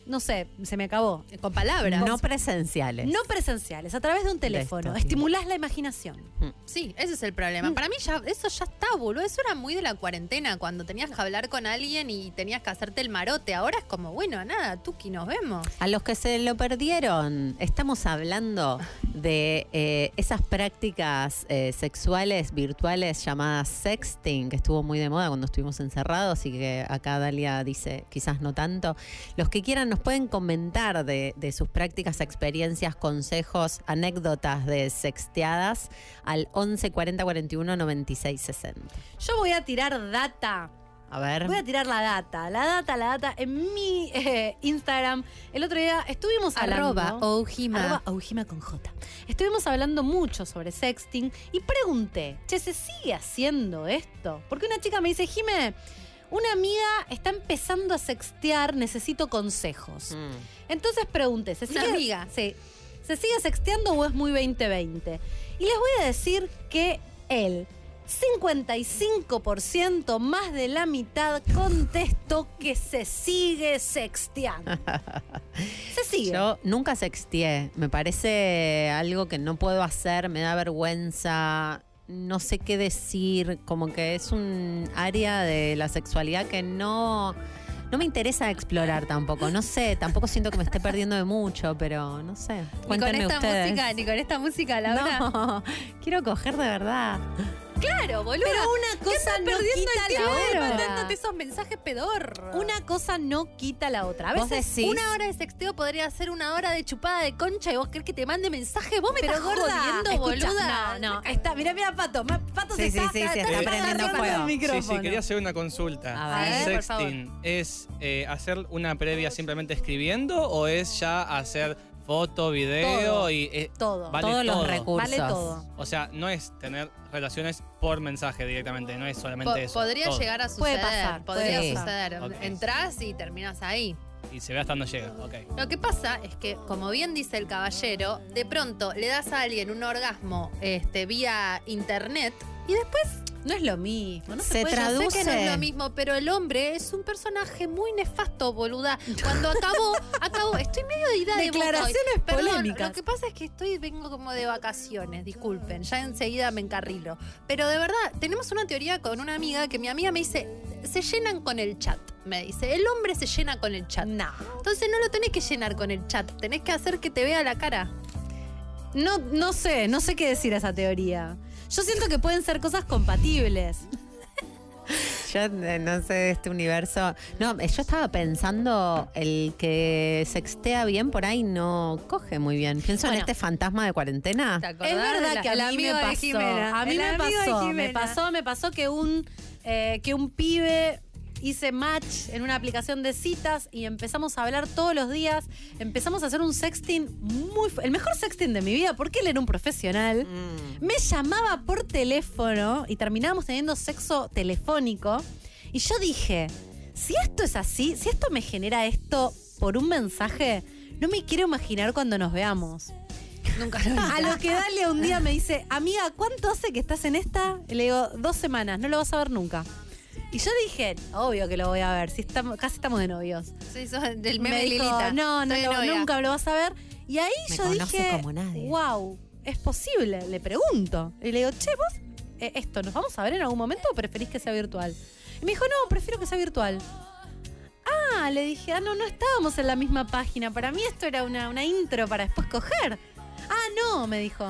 no sé, se me acabó. con palabras. no presenciales. No presenciales, a través de un teléfono. Estimulás la imaginación. Sí, ese es el Mm. problema. Para mí ya eso ya está, boludo. Eso era muy de la cuarentena, cuando tenías que hablar con alguien y tenías que hacerte el marote. Ahora es como, bueno, nada, Tuki, nos vemos. A los que se lo perdieron, estamos hablando de eh, esas prácticas eh, sexuales virtuales llamadas sexting, que estuvo muy de moda cuando estuvimos encerrados y que acá Dalia dice quizás no tanto. Los que quieran nos pueden comentar de, de sus prácticas, experiencias, consejos, anécdotas de sexteadas al 11 40 41 96 60. Yo voy a tirar data A ver. Voy a tirar la data, la data, la data. En mi eh, Instagram, el otro día estuvimos hablando. Arroba Ojima. Arroba Ojima con J. Estuvimos hablando mucho sobre sexting y pregunté, che, ¿se sigue haciendo esto? Porque una chica me dice, Jime, una amiga está empezando a sextear, necesito consejos. Mm. Entonces pregunté, ¿se sigue, amiga. Sí. ¿Se sigue sexteando o es muy 2020? Y les voy a decir que el 55% más de la mitad contestó que se sigue sexteando. se sigue. Yo nunca sexteé. Me parece algo que no puedo hacer, me da vergüenza. No sé qué decir. Como que es un área de la sexualidad que no. No me interesa explorar tampoco. No sé, tampoco siento que me esté perdiendo de mucho, pero no sé. Ni con Cuéntenme esta ustedes. música, ni con esta música, Laura. No, quiero coger de verdad. Claro, boludo. Pero una cosa no perdiendo quita el tiempo la otra. mandándote esos mensajes pedorros. Una cosa no quita la otra. A Vos veces decís- Una hora de sexteo podría ser una hora de chupada de concha y vos querés que te mande mensaje. Vos me Pero estás gorda, jodiendo, escucha, boluda. No, no, está, mira, mira Pato, Pato Sí, se sí, está, sí, se está está prendiendo fuego. el Sí, micrófono. sí, quería hacer una consulta. A ver, ¿El por favor. sexting es eh, hacer una previa simplemente escribiendo o es ya hacer foto, video Todo. y eh, Todo. vale Todos los todo? recursos. Vale todo. O sea, no es tener relaciones por mensaje directamente, no es solamente Po- eso. podría todo. llegar a Puede suceder. pasar, podría puede suceder. pasar. Ok. Entrás y terminas ahí. Y se ve hasta dónde llega, ok. Lo que pasa es que, como bien dice el caballero, de pronto le das a alguien un orgasmo este, vía internet y después No es lo mismo. No se, Se puede Yo sé traduce. que no es lo mismo, pero el hombre es un personaje muy nefasto, boluda. Cuando acabó, acabó, estoy medio de ida de. Declaraciones Perdón, polémicas. Lo que pasa es que estoy, vengo como de vacaciones, disculpen, ya enseguida me encarrilo. Pero de verdad, tenemos una teoría con una amiga que mi amiga me dice, se llenan con el chat, me dice. El hombre se llena con el chat. No. Entonces no lo tenés que llenar con el chat, tenés que hacer que te vea la cara. No, no sé, no sé qué decir a esa teoría. Yo siento que pueden ser cosas compatibles. Yo eh, no sé de este universo. No, eh, yo estaba pensando el que sextea bien por ahí no coge muy bien. Pienso en este fantasma de cuarentena. ¿Te Es verdad la- que a el mí me pasó. Jimena? A mí El me pasó, me pasó, me pasó que un eh, que un pibe hice match en una aplicación de citas y empezamos a hablar todos los días. Empezamos a hacer un sexting muy el mejor sexting de mi vida porque él era un profesional. Mm. Me llamaba por teléfono y terminábamos teniendo sexo telefónico. Y yo dije, si esto es así, si esto me genera esto por un mensaje, no me quiero imaginar cuando nos veamos. Nunca lo A lo que Dalia un día me dice, amiga, ¿cuánto hace que estás en esta? Y le digo, dos semanas, no lo vas a ver nunca. Y yo dije, obvio que lo voy a ver, si estamos, casi estamos de novios. Sí, sos del Me meme dijo, Lilita. no, lo- nunca lo vas a ver. Y ahí Me yo dije, como nadie. wow, es posible. Le pregunto. Y le digo, che, vos, eh, esto, ¿nos vamos a ver en algún momento o preferís que sea virtual? Y me dijo, no, prefiero que sea virtual. Ah, le dije, ah, no, no estábamos en la misma página. Para mí esto era una, una intro para después coger. Ah, no, me dijo.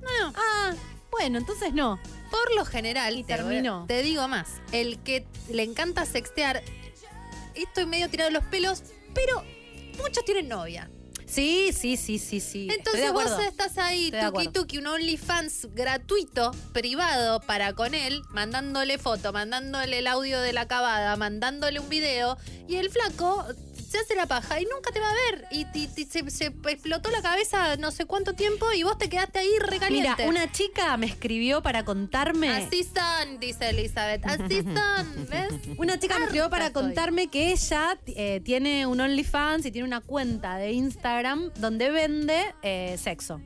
No. Ah, bueno, entonces no. Por lo general, Y te, terminó. te digo más, el que le encanta sextear, estoy medio tirado de los pelos, pero muchos tienen novia. Sí, sí, sí, sí, sí. Entonces vos estás ahí, tuki tuki, un OnlyFans gratuito, privado para con él, mandándole foto, mandándole el audio de la acabada, mandándole un video, y el flaco se hace la paja y nunca te va a ver. Y, y- y se, se explotó la cabeza no sé cuánto tiempo y vos te quedaste ahí Mira, recaliente. una chica me escribió para contarme. Así son, dice Elizabeth. Así son, ¿ves? Una chica me escribió para soy. contarme que ella eh, tiene un OnlyFans y tiene una cuenta de Instagram donde vende eh, sexo.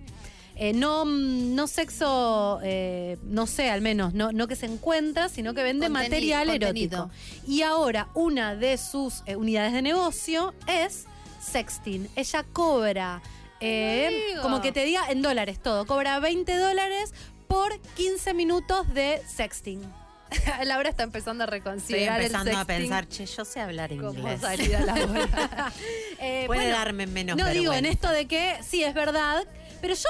Eh, no, no sexo, eh, no sé, al menos, no, no que se encuentra, sino que vende Conteni- material contenido. erótico. Y ahora una de sus eh, unidades de negocio es sexting. Ella cobra, eh, como que te diga en dólares todo, cobra 20 dólares por 15 minutos de sexting. Laura está empezando a Estoy reconsiderar empezando el a pensar, che, yo sé hablar inglés. salida laboral. Eh, Puede bueno, darme menos No digo en esto de que sí es verdad, pero yo.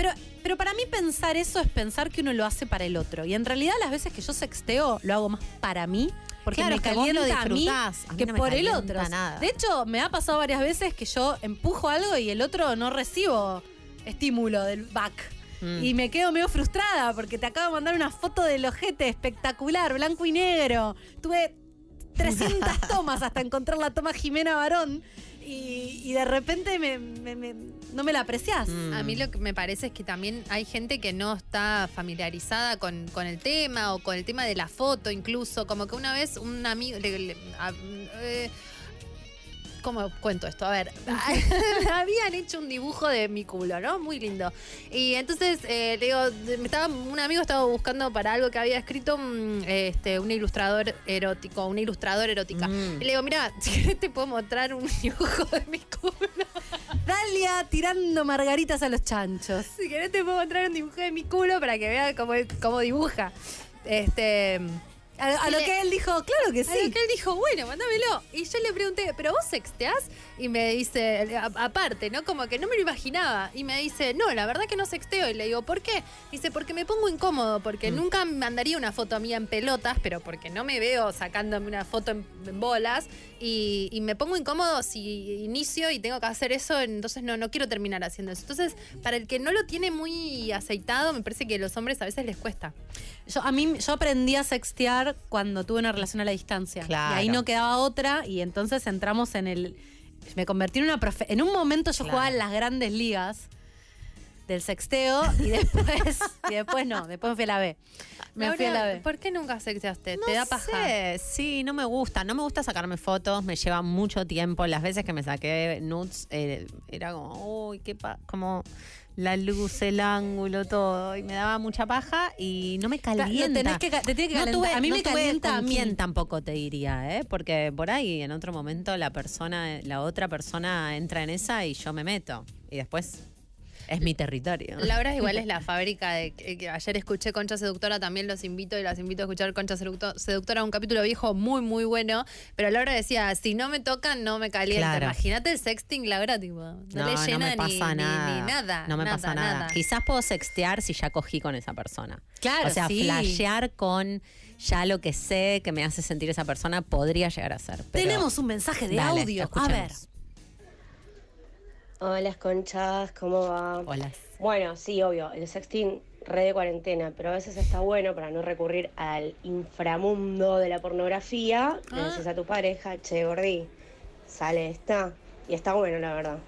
Pero, pero para mí pensar eso es pensar que uno lo hace para el otro. Y en realidad las veces que yo sexteo lo hago más para mí. Porque Claro, me que calienta a mí disfrutás. A mí que no por el otro. nada. De hecho, me ha pasado varias veces que yo empujo algo y el otro no recibo estímulo del back. Mm. Y me quedo medio frustrada porque te acabo de mandar una foto del ojete espectacular, blanco y negro. Tuve 300 tomas hasta encontrar la toma Jimena Barón y, y de repente me- me- me- no me la apreciás. Mm. A mí lo que me parece es que también hay gente que no está familiarizada con, con el tema o con el tema de la foto incluso. Como que una vez un amigo... le- le- a- eh, ¿Cómo cuento esto? A ver, habían hecho un dibujo de mi culo, ¿no? Muy lindo. Y entonces, eh, le digo, me estaba, un amigo estaba buscando para algo que había escrito un, este, un ilustrador erótico, una ilustradora erótica. Mm. Y le digo, mira, si querés te puedo mostrar un dibujo de mi culo. Dalia tirando margaritas a los chanchos. Si querés te puedo mostrar un dibujo de mi culo para que veas cómo, cómo dibuja. Este. A, lo le- que él dijo, claro que A lo sí. que él dijo, bueno, mándamelo. Y yo le pregunté, ¿pero vos sexteás? Y me dice, a- aparte, ¿no? Como que no me lo imaginaba. Y me dice, no, la verdad que no sexteo. Y le digo, ¿por qué? Dice, porque me pongo incómodo, porque nunca mandaría una foto mía en pelotas, pero porque no me veo sacándome una foto en, en bolas. Y, y me pongo incómodo si inicio y tengo que hacer eso, entonces no, no quiero terminar haciendo eso. Entonces, para el que no lo tiene muy aceitado, me parece que a los hombres a veces les cuesta. Yo, a mí, yo aprendí a sextear cuando tuve una relación a la distancia. Claro. Y ahí no quedaba otra y entonces entramos en el... Me convertí en una profe... En un momento yo Claro. jugaba en las grandes ligas del sexteo y después... y después no, después me fui a la B. Me fui a la Laura, B. ¿Por qué nunca sexteaste? No ¿Te da paja? sé, sí, no me gusta. No me gusta sacarme fotos, me lleva mucho tiempo. Las veces que me saqué nudes eh, era como, uy, qué pa como la luz, el ángulo, todo. Y me daba mucha paja y no me calienta. que te que No tuve, a mí no me calienta quién tampoco te diría, ¿eh? Porque por ahí en otro momento la persona, la otra persona entra en esa y yo me meto. Y después es mi territorio. Laura igual es la fábrica de que que ayer escuché Concha Seductora, también los invito y las invito a escuchar Concha Seducto- Seductora, un capítulo viejo muy muy bueno, pero Laura decía, si no me tocan no me calienta. Claro. Imagínate el sexting, Laura, tipo, no, le no llena me ni- pasa ni, nada. ni nada. No me nada, pasa nada. Quizás puedo sextear si ya cogí con esa persona. Claro, O sea, sí. flashear con ya lo que sé que me hace sentir esa persona podría llegar a ser. pero- Tenemos un mensaje de Dale, audio. A ver. Hola, conchas, ¿cómo va? Hola. Bueno, sí, obvio, el sexting re de cuarentena, pero a veces está bueno para no recurrir al inframundo de la pornografía. Le Ah. a tu pareja, che, gordí, sale esta. Y está bueno, la verdad.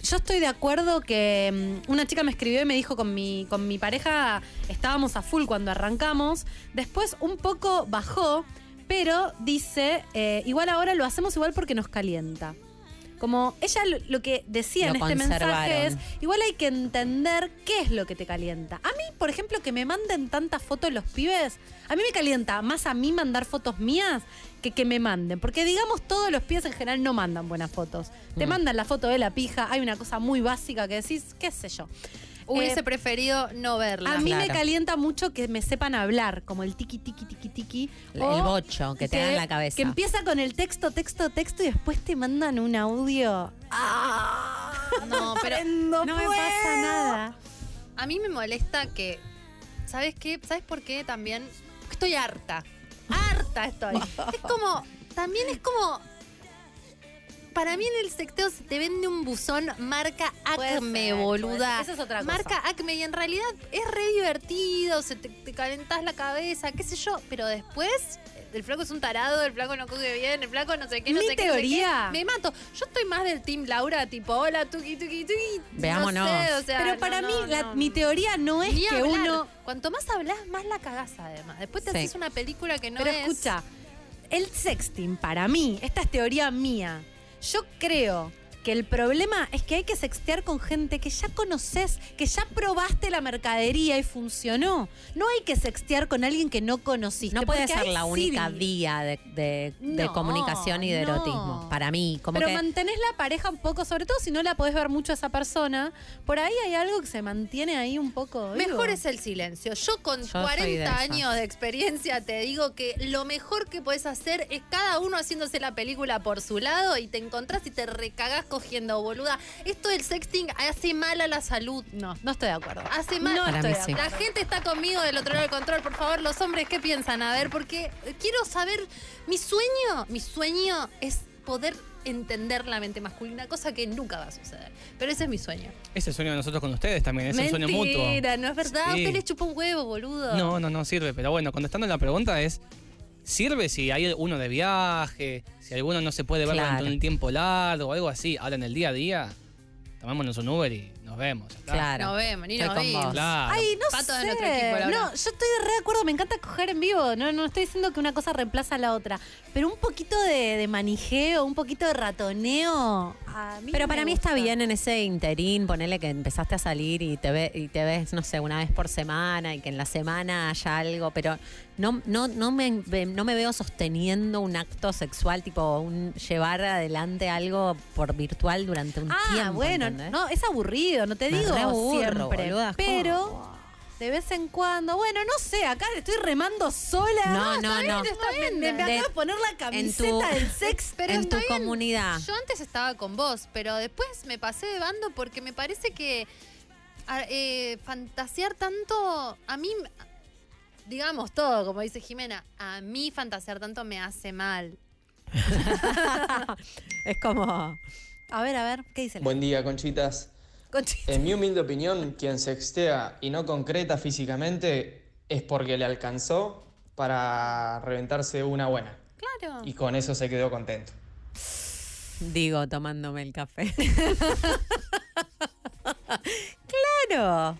Yo estoy de acuerdo que mm, una chica me escribió y me dijo con mi, con mi pareja estábamos a full cuando arrancamos. Después un poco bajó, pero dice, eh, igual ahora lo hacemos igual porque nos calienta. Como ella lo, lo que decía Lo en este mensaje es, igual hay que entender qué es lo que te calienta. A mí, por ejemplo, que me manden tantas fotos los pibes, a mí me calienta más a mí mandar fotos mías que que me manden. Porque digamos, todos los pibes en general no mandan buenas fotos. Te Mm. mandan la foto de la pija, hay una cosa muy básica que decís, qué sé yo. Hubiese Eh, preferido no verla. a mí me calienta mucho que me sepan hablar, como el tiki tiki tiki tiki. El o bocho que te da en la cabeza. Que empieza con el texto, texto, texto y después te mandan un audio. ¡Ah! No, pero no, no me pasa nada. a mí me molesta que. ¿Sabes qué? ¿Sabes por qué también? Estoy harta. Harta estoy. es como. También es como. Para mí en el secteo se te vende un buzón marca Acme, ser, boluda. Esa es otra cosa. Marca Acme y en realidad es re divertido, se te, te calentás la cabeza, qué sé yo, pero después el flaco es un tarado, el flaco no coge bien, el flaco no sé qué, no Mi sé qué, no sé qué. teoría- Me mato. Yo estoy más del team Laura, tipo, hola, tuki, tuki, tuki. Veámonos. No sé, o sea, Pero no, para no, mí, la- no. mi teoría no es Ni que hablar. uno. Cuanto más hablas, más la cagás además. Después te Sí. haces una película que no pero es. escucha, el sexting, para mí, esta es teoría mía. Yo creo que el problema es que hay que sextear con gente que ya conoces, que ya probaste la mercadería y funcionó. No hay que sextear con alguien que no conociste. No puede ser la única vía de, de- de No, comunicación y de no. erotismo. Para mí, como Pero que mantenés la pareja un poco, sobre todo si no la podés ver mucho a esa persona, por ahí hay algo que se mantiene ahí un poco. vivo. Mejor es el silencio. Yo con Yo soy de 40 esas. años de experiencia te digo que lo mejor que puedes hacer es cada uno haciéndose la película por su lado y te encontrás y te recagás cogiendo, boluda. Esto del sexting hace mal a la salud. No, no estoy de acuerdo. Hace mal. No Para estoy mí de sí. La gente está conmigo del otro lado del control. Por favor, los hombres, ¿qué piensan? A ver, porque quiero saber. Mi sueño, mi sueño es poder entender la mente masculina, cosa que nunca va a suceder. Pero ese es mi sueño. Es el sueño de nosotros con ustedes también, es un sueño mutuo. Mentira, no es verdad. Sí. Usted le chupa un huevo, boludo. No, no, no sirve. Pero bueno, contestando la pregunta es, ¿sirve si hay uno de viaje? Si alguno no se puede ver Claro. durante un tiempo largo o algo así? Ahora en el día a día, tomémonos un Uber y nos vemos. está. claro. No vemos, ni Estoy nos vimos. Claro. Ay, no Pato de sé. nuestro equipo, Laura. no, yo estoy re de acuerdo. Me encanta coger en vivo. No, no estoy diciendo que una cosa reemplaza a la otra. Pero un poquito de, de manijeo, un poquito de ratoneo. A mí Pero para mí está bien en ese interín, ponele que empezaste a salir y te, ve, y te ves, no sé, una vez por semana y que en la semana haya algo, pero no, no, no, me, no me veo sosteniendo un acto sexual, tipo un llevar adelante algo por virtual durante un Ah, tiempo. bueno, ¿entendés? no, es aburrido, no te Me digo aburro, siempre. boluda, pero de vez en cuando, bueno, no sé, acá estoy remando sola. No, no, no. Está bien, me, De- acabo de poner la camiseta tu- del sex. Pero en tu bien. comunidad. Yo antes estaba con vos, pero después me pasé de bando porque me parece que eh, fantasear tanto, a mí, digamos todo, como dice Jimena, a mí fantasear tanto me hace mal. Es como. A ver, a ver, ¿qué dice Buen día, conchitas. Conchita? En mi humilde opinión, quien sextea y no concreta físicamente es porque le alcanzó para reventarse una buena. Claro. Y con eso se quedó contento. Digo, tomándome el café. claro.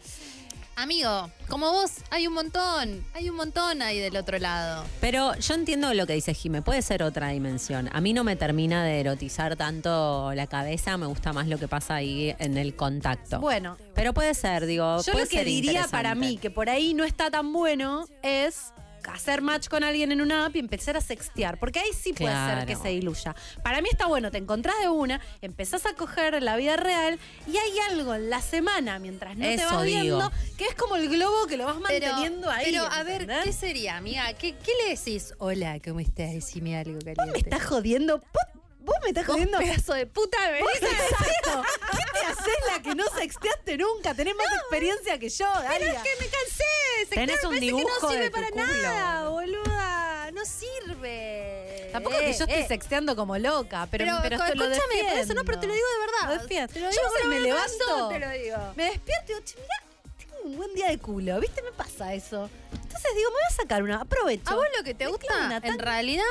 Amigo, como vos, hay un montón, hay un montón ahí del otro lado. Pero yo entiendo lo que dice Jime, puede ser otra dimensión. A mí no me termina de erotizar tanto la cabeza, me gusta más lo que pasa ahí en el contacto. Bueno, Pero puede ser, digo, Yo puede lo que ser diría para mí, que por ahí no está tan bueno, es hacer match con alguien en una app y empezar a sextear. Porque ahí sí puede ser que se diluya. Para mí está bueno, te encontrás de una, empezás a coger la vida real y hay algo en la semana mientras no te vas digo. viendo que es como el globo que lo vas Pero, manteniendo ahí. pero a ver. ¿qué sería, amiga? ¿Qué, qué le decís? Hola, ¿cómo estás? Decime algo caliente. Vos me estás jodiendo. Vos- Vos me estás jodiendo. pedazo de puta, me venís exacto. ¿Qué te haces la que no sexteaste nunca? Tenés más experiencia que yo, Dalia. Es que me cansé. Sextear Tenés me un parece que no dibujo sirve de tu para culo. nada, boluda. No sirve. Tampoco es que yo estoy Eh, sexteando como loca, pero, Pero, pero, esto lo escúchame, por eso no, pero te lo digo de verdad. Lo defiendo. Te lo Yo digo a veces me levanto. razón, te lo digo. Me despierto y digo, che, mirá, tengo un buen día de culo, ¿viste? Me pasa eso. Entonces digo, me voy a sacar una, aprovecho. A vos lo que te Me gusta, en realidad,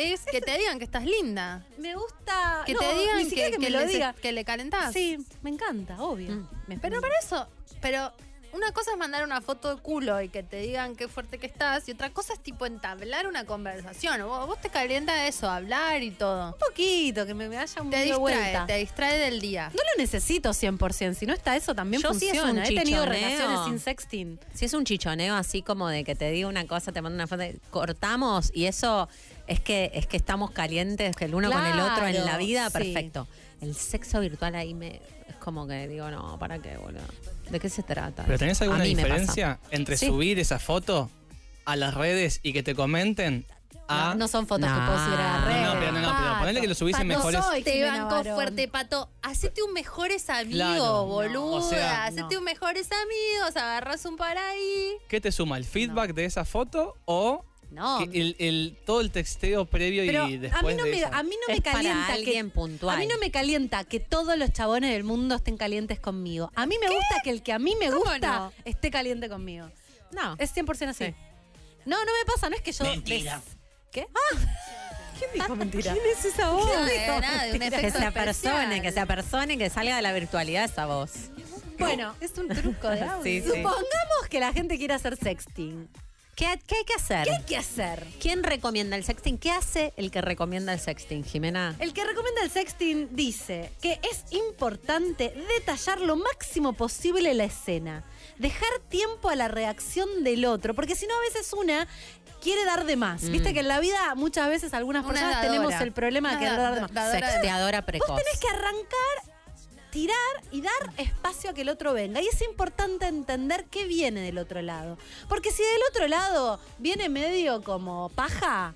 es que te digan que estás linda. Me gusta. Que no, te digan ni que, me lo le, diga. que le calentás. Sí, me encanta, obvio. Mm. Me- Pero para eso, pero una cosa es mandar una foto de culo y que te digan qué fuerte que estás, y otra cosa es tipo entablar una conversación. Vos, vos te calienta eso, hablar y todo. Un poquito, que me, me haya un Te distrae, vuelta. te distrae del día. No lo necesito 100%, si no está eso también Yo sí es funciona. un He tenido relaciones sin sexting. Si es un chichoneo así como de que te digo una cosa, te mando una foto, cortamos y eso es que es que estamos calientes que el uno con el otro en la vida, sí. perfecto. El sexo virtual ahí me es como que digo, no, ¿para qué, boludo? ¿De qué se trata? ¿Pero tenés alguna diferencia entre Sí. subir esa foto a las redes y que te comenten a... No, no son fotos que Nah. puedo subir a la No, red. no, pero no, no, pero ponele que lo subís en mejores- soy Te banco fuerte, pato. Hacete un mejores amigos, Claro. boluda. O sea, Hacete no. un mejores amigos, agarras un par ahí. ¿Qué te suma? ¿El feedback de esa foto o No. que el, el- todo el texteo previo Pero y a después mí no de me, esa? a mí no me Es para calienta alguien que puntual. A mí no me calienta que todos los chabones del mundo estén calientes conmigo. A mí me gusta que el que a mí me ¿Cómo gusta no? esté caliente conmigo. No. Es 100% así. Sí. No, no me pasa, no es que yo Mentira. ¿Qué? Ah. ¿Quién dijo mentira? ¿Quién es esa No, voz? de nada, de un que se apersone, que se apersone, que salga de la virtualidad esa voz. Bueno, es un truco de audio. Sí, sí. Supongamos que la gente quiere hacer sexting. ¿Qué, qué hay que hacer? ¿Qué hay que hacer? ¿Quién recomienda el sexting? ¿Qué hace el que recomienda el sexting, Jimena? El que recomienda el sexting dice que es importante detallar lo máximo posible la escena. Dejar tiempo a la reacción del otro, porque si no a veces una quiere dar de más. Mm. Viste que en la vida muchas veces algunas Una personas dadora. tenemos el problema de querer dar de más. Sexteadora precoz. Vos tenés que arrancar, tirar y dar espacio a que el otro venga. Y es importante entender qué viene del otro lado. Porque si del otro lado viene medio como paja,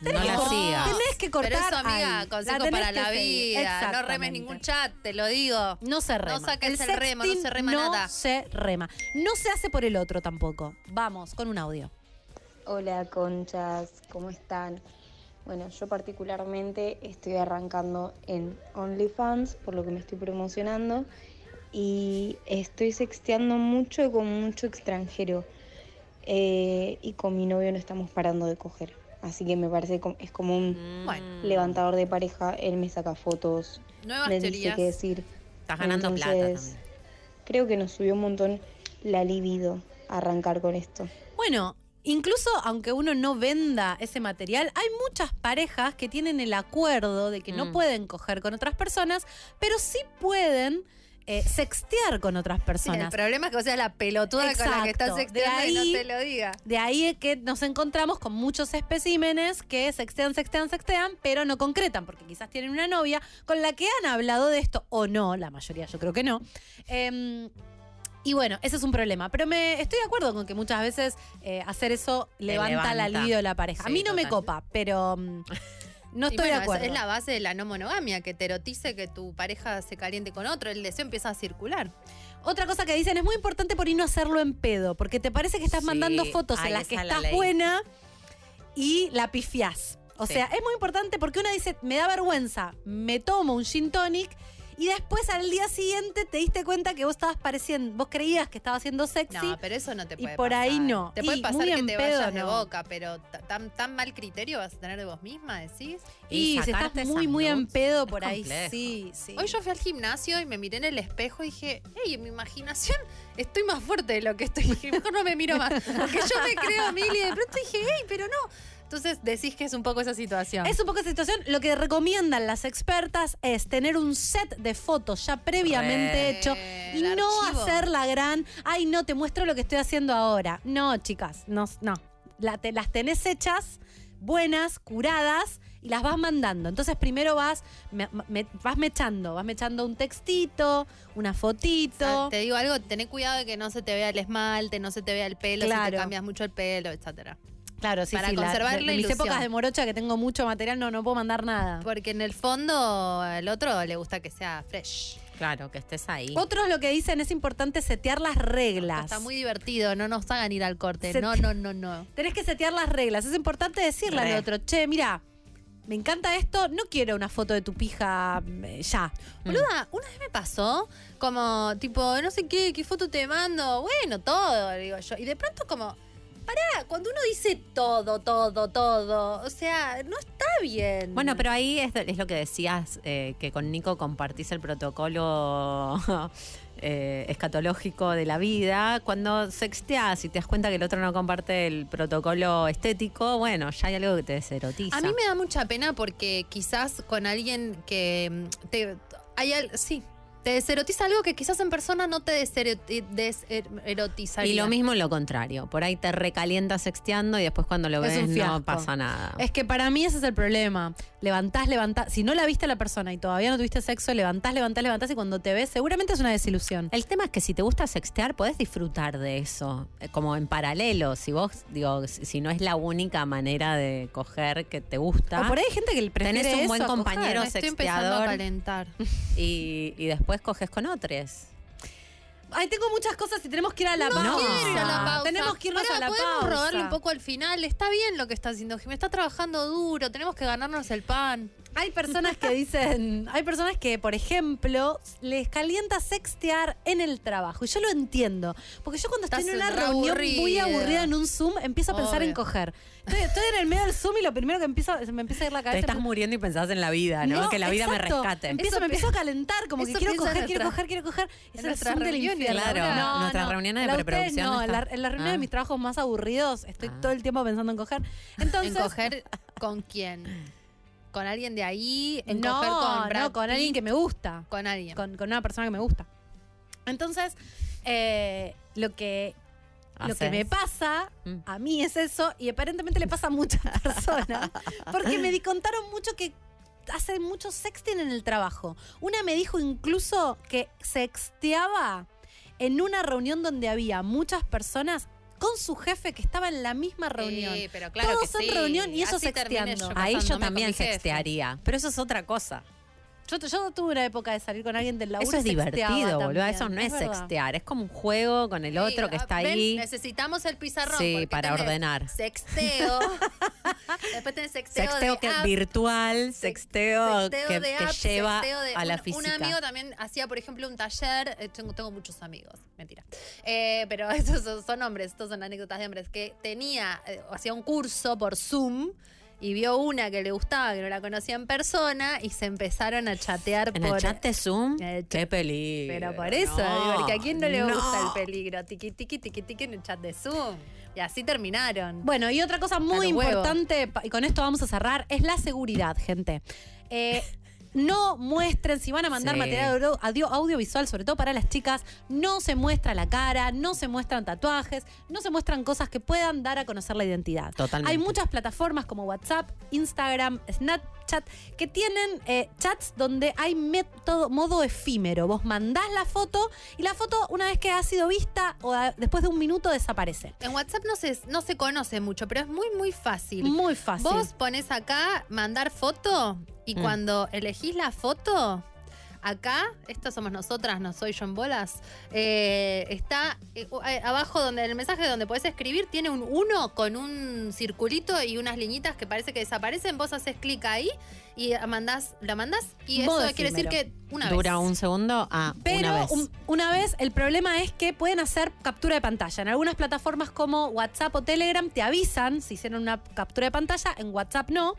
No tenés, la que, sigas. tenés que cortar. Pero eso, amiga, ahí. consejo La tenés para la vida. No remes ningún chat, te lo digo. No se rema. No saques el remo, no se rema no nada. se rema. No se hace por el otro tampoco. Vamos, con un audio. Hola conchas, ¿cómo están? Bueno, yo particularmente estoy arrancando en OnlyFans, por lo que me estoy promocionando, y estoy sexteando mucho con mucho extranjero. Eh, y con mi novio no estamos parando de coger. Así que me parece como- es como un Bueno. levantador de pareja, él me saca fotos, Nuevas me dice teorías. qué decir. Estás ganando plata Entonces, también. Creo que nos subió un montón la libido arrancar con esto. Bueno, incluso aunque uno no venda ese material, hay muchas parejas que tienen el acuerdo de que no Mm. pueden coger con otras personas, pero sí pueden eh, sextear con otras Sí, el personas. problema es que vos seas la pelotuda con la que Exacto. estás sexteando y no ahí- te lo diga. De ahí es que nos encontramos con muchos especímenes que sextean, sextean, sextean, pero no concretan, porque quizás tienen una novia con la que han hablado de esto, o no, la mayoría yo creo que no. Em, y bueno, ese es un problema. Pero me estoy de acuerdo con que muchas veces eh, hacer eso levanta, la libido de la pareja. A mí no me copa, pero mm, no estoy bueno, de acuerdo. Es, la base de la no monogamia, que te erotice que tu pareja se caliente con otro, el deseo empieza a circular. Otra cosa que dicen es muy importante por ahí no hacerlo en pedo, porque te parece que estás Sí, mandando fotos en las que la estás buena y la pifiás. O Sí. sea, es muy importante porque una dice, me da vergüenza, me tomo un gin tonic y después al día siguiente te diste cuenta que vos estabas pareciendo, vos creías que estaba haciendo sexy. No, pero eso no te y puede por pasar. ahí no. Te puede Y pasar que te pedo, vayas de no. boca, pero ta- tan, tan mal criterio vas a tener de vos misma, decís. y si estás muy, muy en pedo por ahí, sí, sí. Hoy yo fui al gimnasio y me miré en el espejo y dije, hey, en mi imaginación estoy más fuerte de lo que estoy. Dije, mejor no me miro más. Porque yo me creo mil y de pronto dije, hey, pero no. Entonces decís que es un poco esa situación. Es un poco esa situación. Lo que recomiendan las expertas es tener un set de fotos ya previamente Re, hecho y no archivo. hacer la gran, ay, no, te muestro lo que estoy haciendo ahora. No, chicas, no, no. La- te- las tenés hechas, buenas, curadas y las vas mandando. Entonces primero vas, me- me- vas mechando, vas mechando un textito, una O fotito. sea, te digo algo, tené cuidado de que no se te vea el esmalte, no se te vea el pelo, si Claro. te cambias mucho el pelo, etcétera. Claro, sí, para sí, la- conservar de- la de mis épocas de morocha que tengo mucho material, no, no puedo mandar nada. Porque en el fondo al otro le gusta que sea fresh. Claro, que estés ahí. Otros lo que dicen es importante setear las reglas. Está muy divertido, no nos hagan ir al corte. No, no, no, no. Tenés que setear las reglas. Es importante decirle Re. al otro, che, mira, me encanta esto, no quiero una foto de tu pija eh, ya. Boluda, una vez me pasó como, tipo, no sé qué, qué foto te mando. Bueno, todo, digo yo. Y de pronto como, pará, cuando uno dice todo, todo, todo, o sea, no está bien. Bueno, pero ahí es, es lo que decías, eh, que con Nico compartís el protocolo eh, escatológico de la vida. Cuando sexteás y te das cuenta que el otro no comparte el protocolo estético, bueno, ya hay algo que te deserotiza. A mí me da mucha pena porque quizás con alguien que mm, te hay al- sí, te deserotiza algo que quizás en persona no te deseroti- deserotizaría. Y lo mismo lo contrario. Por ahí te recalientas sexteando y después cuando lo Es ves no pasa nada. Es que para mí ese es el problema. Levantás, levantás. Si no la viste a la persona y todavía no tuviste sexo, levantás, levantás, levantás y cuando te ves, seguramente es una desilusión. El tema es que si te gusta sextear, podés disfrutar de eso, eh, como en paralelo. Si vos, digo, si no es la única manera de coger que te gusta. O por ahí hay gente que prefiere Tenés un buen compañero Me estoy empezando a sexteador calentar. y, y después coges con otros. Ay, tengo muchas cosas y tenemos que ir a la No pausa. ir a la pausa. Tenemos que irnos a la podemos pausa. robarle un poco al final. Está bien lo que está haciendo Jimmy. Está trabajando duro. Tenemos que ganarnos el pan. Hay personas que dicen, hay personas que, por ejemplo, les calienta sextear en el trabajo. Y yo lo entiendo. Porque yo cuando estoy en una re reunión muy aburrida. en un Zoom, empiezo a pensar Obvio. en coger. Estoy, estoy en el medio del Zoom y lo primero que empiezo, se me empieza a ir la Te cabeza. estás muriendo y pensás en la vida, ¿no? que la vida exacto. me rescate. Empiezo, Eso me pi- empiezo a calentar, como que quiero coger, quiero coger, quiero coger. Es el Zoom del reuniones, infierno. claro. Nuestras reuniones de La ustedes preproducción No, está- en la, en la reunión de Ah. mis trabajos más aburridos estoy Ah. todo el tiempo pensando en coger. Entonces, ¿En coger con quién? ¿Con alguien de ahí? ¿En no, coger con Brad no, con alguien que me gusta. Con alguien. con, con una persona que me gusta. Entonces, eh, lo que lo que me pasa Mm. a mí es eso y aparentemente le pasa a muchas personas porque me di- contaron mucho que hacen mucho sexting en el trabajo. Una me dijo incluso que sexteaba en una reunión donde había muchas personas con su jefe que estaba en la misma reunión. Sí, pero claro Todos que en sí. reunión y eso Así sexteando. yo Ahí yo también sextearía. Pero eso es otra cosa. Yo, yo tuve una época de salir con alguien del laburo. Eso es divertido, boludo. Eso no es sextear. Es como un juego con el otro Sí, que está ven, ahí. Necesitamos el pizarrón. Sí, para ordenar. Sexteo. Después tenés sexteo, Sexteo de que es app, virtual, sex- sexteo, sexteo que, de que app, lleva sexteo de- a la un- física. Un amigo también hacía, por ejemplo, un taller. eh, tengo, tengo muchos amigos, mentira. Eh, pero estos son, son hombres, estos son anécdotas de hombres. Que tenía, eh, hacía un curso por Zoom. Y vio una que le gustaba, que no la conocía en persona, y se empezaron a chatear En por. el chat de Zoom, En el chat. qué peligro. Pero por eso, No, digo, porque a quién no le no. gusta el peligro. Tiqui, tiqui, tiqui, tiqui en el chat de Zoom. Y así terminaron. Bueno, y otra cosa muy importante, y con esto vamos a cerrar, es la seguridad, gente. Eh, no muestren, si van a mandar Sí. material audio- audio- audiovisual, sobre todo para las chicas, no se muestra la cara, no se muestran tatuajes, no se muestran cosas que puedan dar a conocer la identidad. Totalmente. Hay muchas plataformas como WhatsApp, Instagram, Snapchat, que tienen eh, chats donde hay método, modo efímero. Vos mandás la foto y la foto, una vez que ha sido vista o a- después de un minuto, desaparece. En WhatsApp no se, no se conoce mucho, pero es muy, muy fácil. Muy fácil. Vos pones acá mandar foto y Mm. cuando elegís la foto, acá, esto somos nosotras, no soy John Bolas, eh, está eh, eh, abajo donde el mensaje donde podés escribir tiene un 1 con un circulito y unas liñitas que parece que desaparecen. Vos haces clic ahí y mandás, la mandás y eso quiere decir que una Dura vez. un segundo a Pero una vez. un- una vez, el problema es que pueden hacer captura de pantalla. En algunas plataformas como WhatsApp o Telegram te avisan si hicieron una captura de pantalla, en WhatsApp no.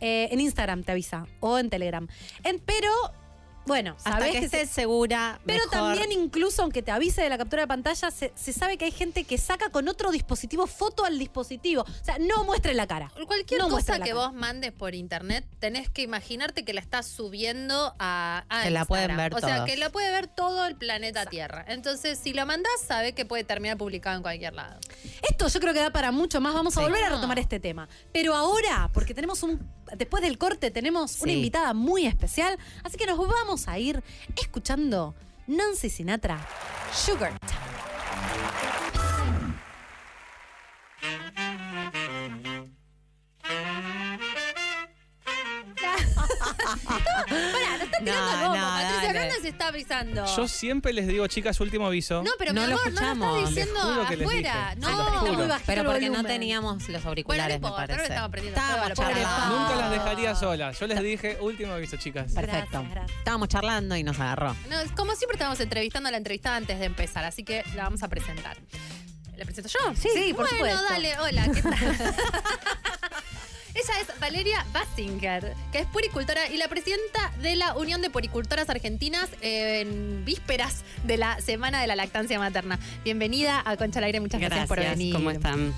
Eh, en Instagram te avisa o en Telegram. En- pero, bueno, Hasta sabés que, que se- estés segura, pero mejor. también incluso aunque te avise de la captura de pantalla, se, se sabe que hay gente que saca con otro dispositivo foto al dispositivo. O sea, no muestre la cara. Cualquier No cosa la que cara. vos mandes por internet, tenés que imaginarte que la estás subiendo a, a Que la pueden ver O sea, todos. que la puede ver todo el planeta Tierra. Entonces, si lo mandás, sabe que puede terminar publicado en cualquier lado. Esto yo creo que da para mucho más. Vamos a Sí. volver a No. retomar este tema. Pero ahora, porque tenemos un. Después del corte, tenemos una invitada muy especial. Así que nos vamos a ir escuchando Nancy Sinatra, Sugar. Pará, no está tirando No, el bombo. no, Patricia dale. Hernández está avisando. Yo siempre les digo, chicas, último aviso. no, pero No mi lo amor, no lo escuchamos. estás diciendo Les juro que les afuera. dije. No, Se los juro. muy bajito Pero el porque no volumen. teníamos los Bueno, no auriculares, importa, me ahora parece. estamos prendiendo Estábamos fuego a la pobre charlando. Nunca las dejaría solas. Yo les dije, último aviso, chicas. Perfecto. Gracias, gracias. Estábamos charlando y nos agarró. No, es como siempre estamos entrevistando a la entrevistada antes de empezar, así que la vamos a presentar. ¿La presento yo? Sí, por bueno, supuesto. dale, hola, ¿qué tal? Ella es Valeria Basinger, que es puricultora y la presidenta de la Unión de Puricultoras Argentinas en vísperas de la Semana de la Lactancia Materna. Bienvenida a Concha al Aire, muchas gracias, por venir. ¿Cómo están?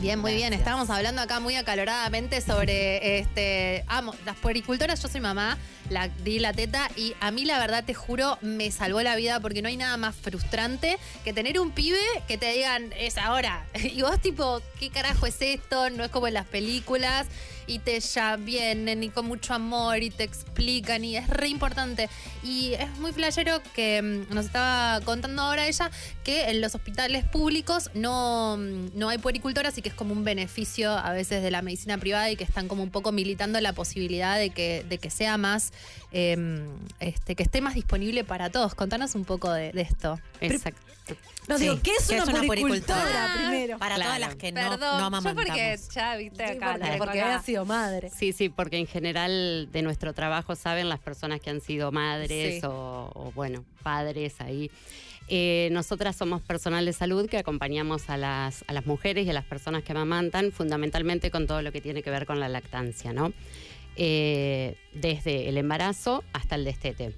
Bien, muy bien. Estábamos hablando acá muy acaloradamente sobre este. Amo, las puericultoras, yo soy mamá, la di la teta y a mí la verdad te juro me salvó la vida porque no hay nada más frustrante que tener un pibe que te digan es ahora. Y vos tipo, ¿qué carajo es esto? No es como en las películas. Y te ya vienen y con mucho amor y te explican y es re importante. Y es muy flashero que mm, nos estaba contando ahora ella que en los hospitales públicos no, mm, no hay puericultoras y que es como un beneficio a veces de la medicina privada y que están como un poco militando la posibilidad de que, de que sea más, eh, este, que esté más disponible para todos. Contanos un poco de, de esto. Exacto. No, Sí, digo, ¿qué es ¿qué una, es una puericultora? primero? Para Claro. todas las que no, Perdón, no yo amamantamos. porque ya viste Sí, acá. porque, porque había sido madre. Sí, sí, porque en general de nuestro trabajo saben las personas que han sido madres Sí. o, o, bueno, padres ahí. Eh, nosotras somos personal de salud que acompañamos a las, a las mujeres y a las personas que amamantan, fundamentalmente con todo lo que tiene que ver con la lactancia, ¿no? Eh, desde el embarazo hasta el destete.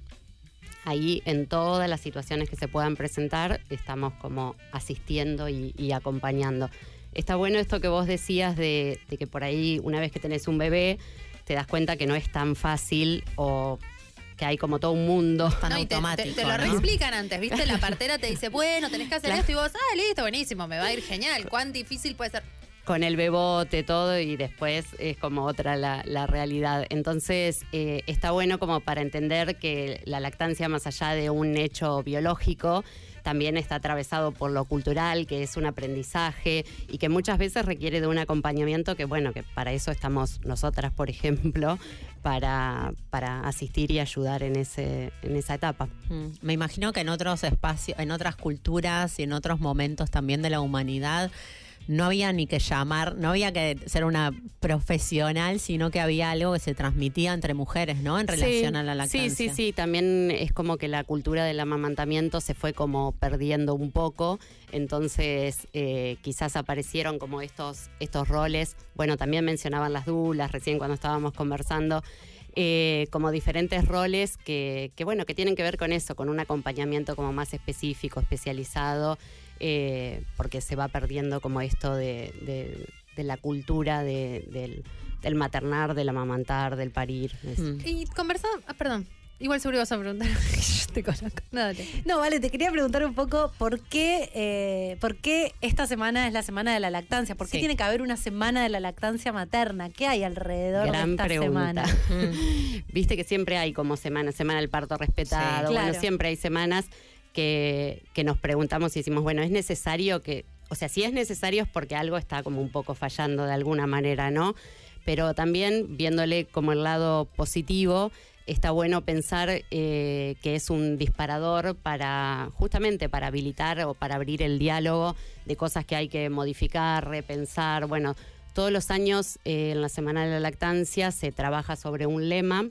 Ahí en todas las situaciones que se puedan presentar estamos como asistiendo y, y acompañando. Está bueno esto que vos decías de, de que por ahí una vez que tenés un bebé te das cuenta que no es tan fácil o que hay como todo un mundo. Tan No, y te, automático. te- te lo ¿no? reexplican antes, ¿viste? La partera te dice, bueno, tenés que hacer Claro. esto y vos, ah, listo, buenísimo, me va a ir genial. ¿Cuán difícil puede ser? Con el bebote, todo, y después es como otra la, la realidad. Entonces, eh, está bueno como para entender que la lactancia, más allá de un hecho biológico, también está atravesado por lo cultural, que es un aprendizaje y que muchas veces requiere de un acompañamiento que, bueno, que para eso estamos nosotras, por ejemplo, para, para asistir y ayudar en, ese, en esa etapa. Mm, Me imagino que en otros espacios, en otras culturas y en otros momentos también de la humanidad, no había ni que llamar, no había que ser una profesional, sino que había algo que se transmitía entre mujeres, ¿no? En relación Sí, a la lactancia. Sí, sí, sí. También es como que la cultura del amamantamiento se fue como perdiendo un poco. Entonces, eh, quizás aparecieron como estos, estos roles. Bueno, también mencionaban las dulas recién cuando estábamos conversando. eh, como diferentes roles que, que, bueno, que tienen que ver con eso, con un acompañamiento como más específico, especializado, eh, porque se va perdiendo como esto de, de- de la cultura de- del, del maternar, del amamantar, del parir. Mm. Y conversamos, ah, perdón, igual seguro ibas a preguntar. Yo te conozco. No, dale. No, vale, te quería preguntar un poco por qué, eh, por qué esta semana es la semana de la lactancia. ¿Por qué Sí. tiene que haber una semana de la lactancia materna? ¿Qué hay alrededor Gran de esta pregunta. semana? Viste que siempre hay como semana, semana del parto respetado, Sí, bueno, siempre hay semanas que, que nos preguntamos y decimos, bueno, es necesario que, o sea, si es necesario es porque algo está como un poco fallando de alguna manera, ¿no? Pero también viéndole como el lado positivo, está bueno pensar eh, que es un disparador para, justamente para habilitar o para abrir el diálogo de cosas que hay que modificar, repensar, bueno, todos los años eh, en la Semana de la Lactancia se trabaja sobre un lema,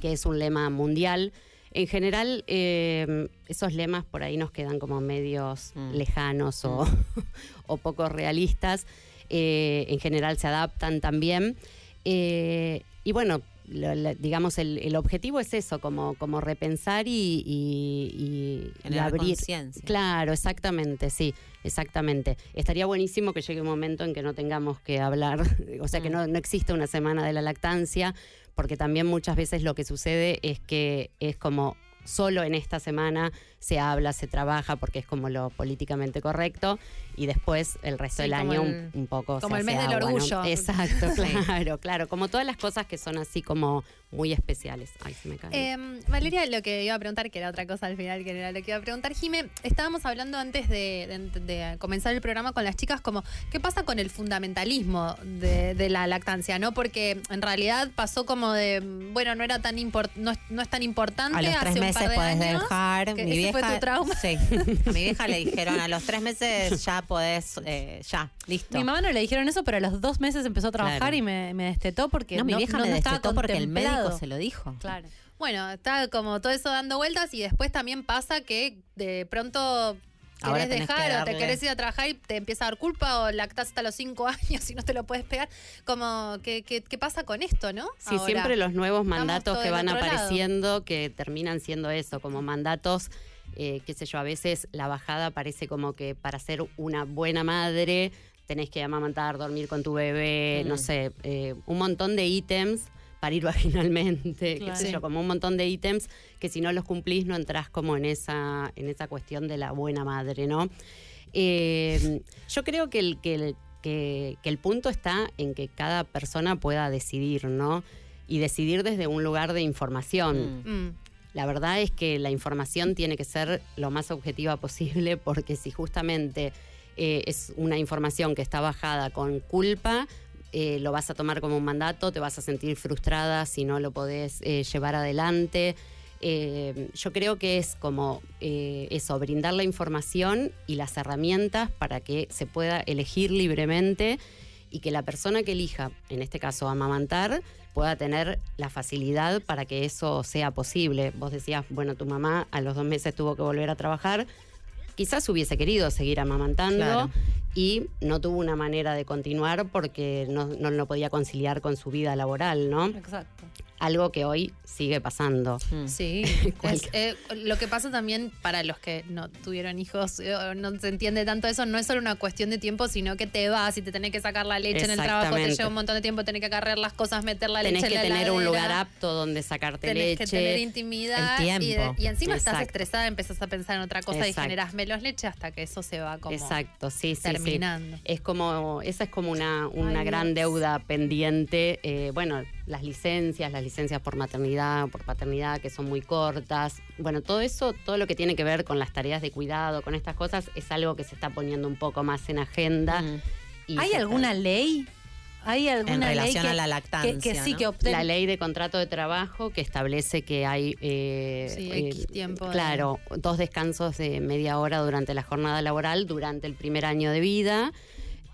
que es un lema mundial. En general, eh, esos lemas por ahí nos quedan como medios Mm. lejanos o, o poco realistas. Eh, en general se adaptan también. Eh, y bueno, lo- la- digamos, el, el objetivo es eso, como, como repensar y, y- y- Generar abrir. conciencia. Claro, exactamente, sí, exactamente. Estaría buenísimo que llegue un momento en que no tengamos que hablar, o sea, que Mm. no, no exista una semana de la lactancia, porque también muchas veces lo que sucede es que es como solo en esta semana se habla, se trabaja, porque es como lo políticamente correcto, y después el resto Sí, del año el- un, poco como el mes del agua, ¿no? orgullo. Exacto, claro, claro. Como todas las cosas que son así como muy especiales. Ay, se me cae. Eh, Valeria, lo que iba a preguntar, que era otra cosa al final, que era lo que iba a preguntar, Jime, estábamos hablando antes de, de- de comenzar el programa con las chicas, como, ¿qué pasa con el fundamentalismo de, de la lactancia? ¿no? Porque en realidad pasó como de, bueno, no era tan import, no, es- no es tan importante A los tres hace un meses par de podés años, dejar. Mi vieja, fue tu trauma. Sí. A mi vieja le dijeron a los tres meses ya podés, eh, ya, listo. Mi mamá no le dijeron eso, pero a los dos meses empezó a trabajar Claro. y me, me destetó porque no, mi vieja me no estaba destetó porque el médico se lo dijo. Claro. Bueno, está como todo eso dando vueltas y después también pasa que de pronto querés que dejar o te querés ir a trabajar y te empieza a dar culpa o lactás hasta los cinco años y no te lo puedes pegar. Como, ¿qué, qué, qué pasa con esto, no? Sí, Ahora. siempre los nuevos mandatos que van lado. apareciendo que terminan siendo eso, como mandatos, eh, qué sé yo, a veces la bajada parece como que para ser una buena madre tenés que amamantar, dormir con tu bebé, Mm. no sé, eh, un montón de ítems para ir vaginalmente, Claro. qué sé yo, como un montón de ítems que si no los cumplís no entrás como en esa, en esa cuestión de la buena madre, ¿no? Eh, yo creo que el, que, el, que, que el punto está en que cada persona pueda decidir, ¿no? Y decidir desde un lugar de información. Mm. La verdad es que la información tiene que ser lo más objetiva posible porque si justamente eh, es una información que está bajada con culpa, eh, lo vas a tomar como un mandato, te vas a sentir frustrada si no lo podés eh, llevar adelante. Yo creo que es como eso, brindar la información y las herramientas para que se pueda elegir libremente y que la persona que elija, en este caso amamantar, pueda tener la facilidad para que eso sea posible. Vos decías, bueno, tu mamá a los dos meses tuvo que volver a trabajar, quizás hubiese querido seguir amamantando Claro. y no tuvo una manera de continuar porque no, no lo podía conciliar con su vida laboral, ¿no? Exacto. Algo que hoy sigue pasando. Sí, Cual- es, eh, lo que pasa también para los que no tuvieron hijos, eh, o no se entiende tanto eso, no es solo una cuestión de tiempo, sino que te vas y te tenés que sacar la leche en el trabajo, te lleva un montón de tiempo, tenés que agarrar las cosas, meter la Tenés leche que en la tener un lugar apto donde sacarte Tenés leche. que tener intimidad El y, tiempo. y encima estás estresada, empezás a pensar en otra cosa y generás menos leche hasta que eso se va como Exacto, sí, sí, sí. terminando. Es como, esa es como una, una Ay, gran Dios. deuda pendiente. Eh, bueno, las licencias, las licencias por maternidad, por paternidad, que son muy cortas. Bueno, todo eso, todo lo que tiene que ver con las tareas de cuidado, con estas cosas, es algo que se está poniendo un poco más en agenda. Mm. y ¿Hay alguna ley? ¿Hay alguna ley relación que, a la que- lactancia, que, sí ¿no? que obten- La ley de contrato de trabajo que establece que hay eh, Sí, eh, X tiempo de- claro, dos descansos de media hora durante la jornada laboral durante el primer año de vida.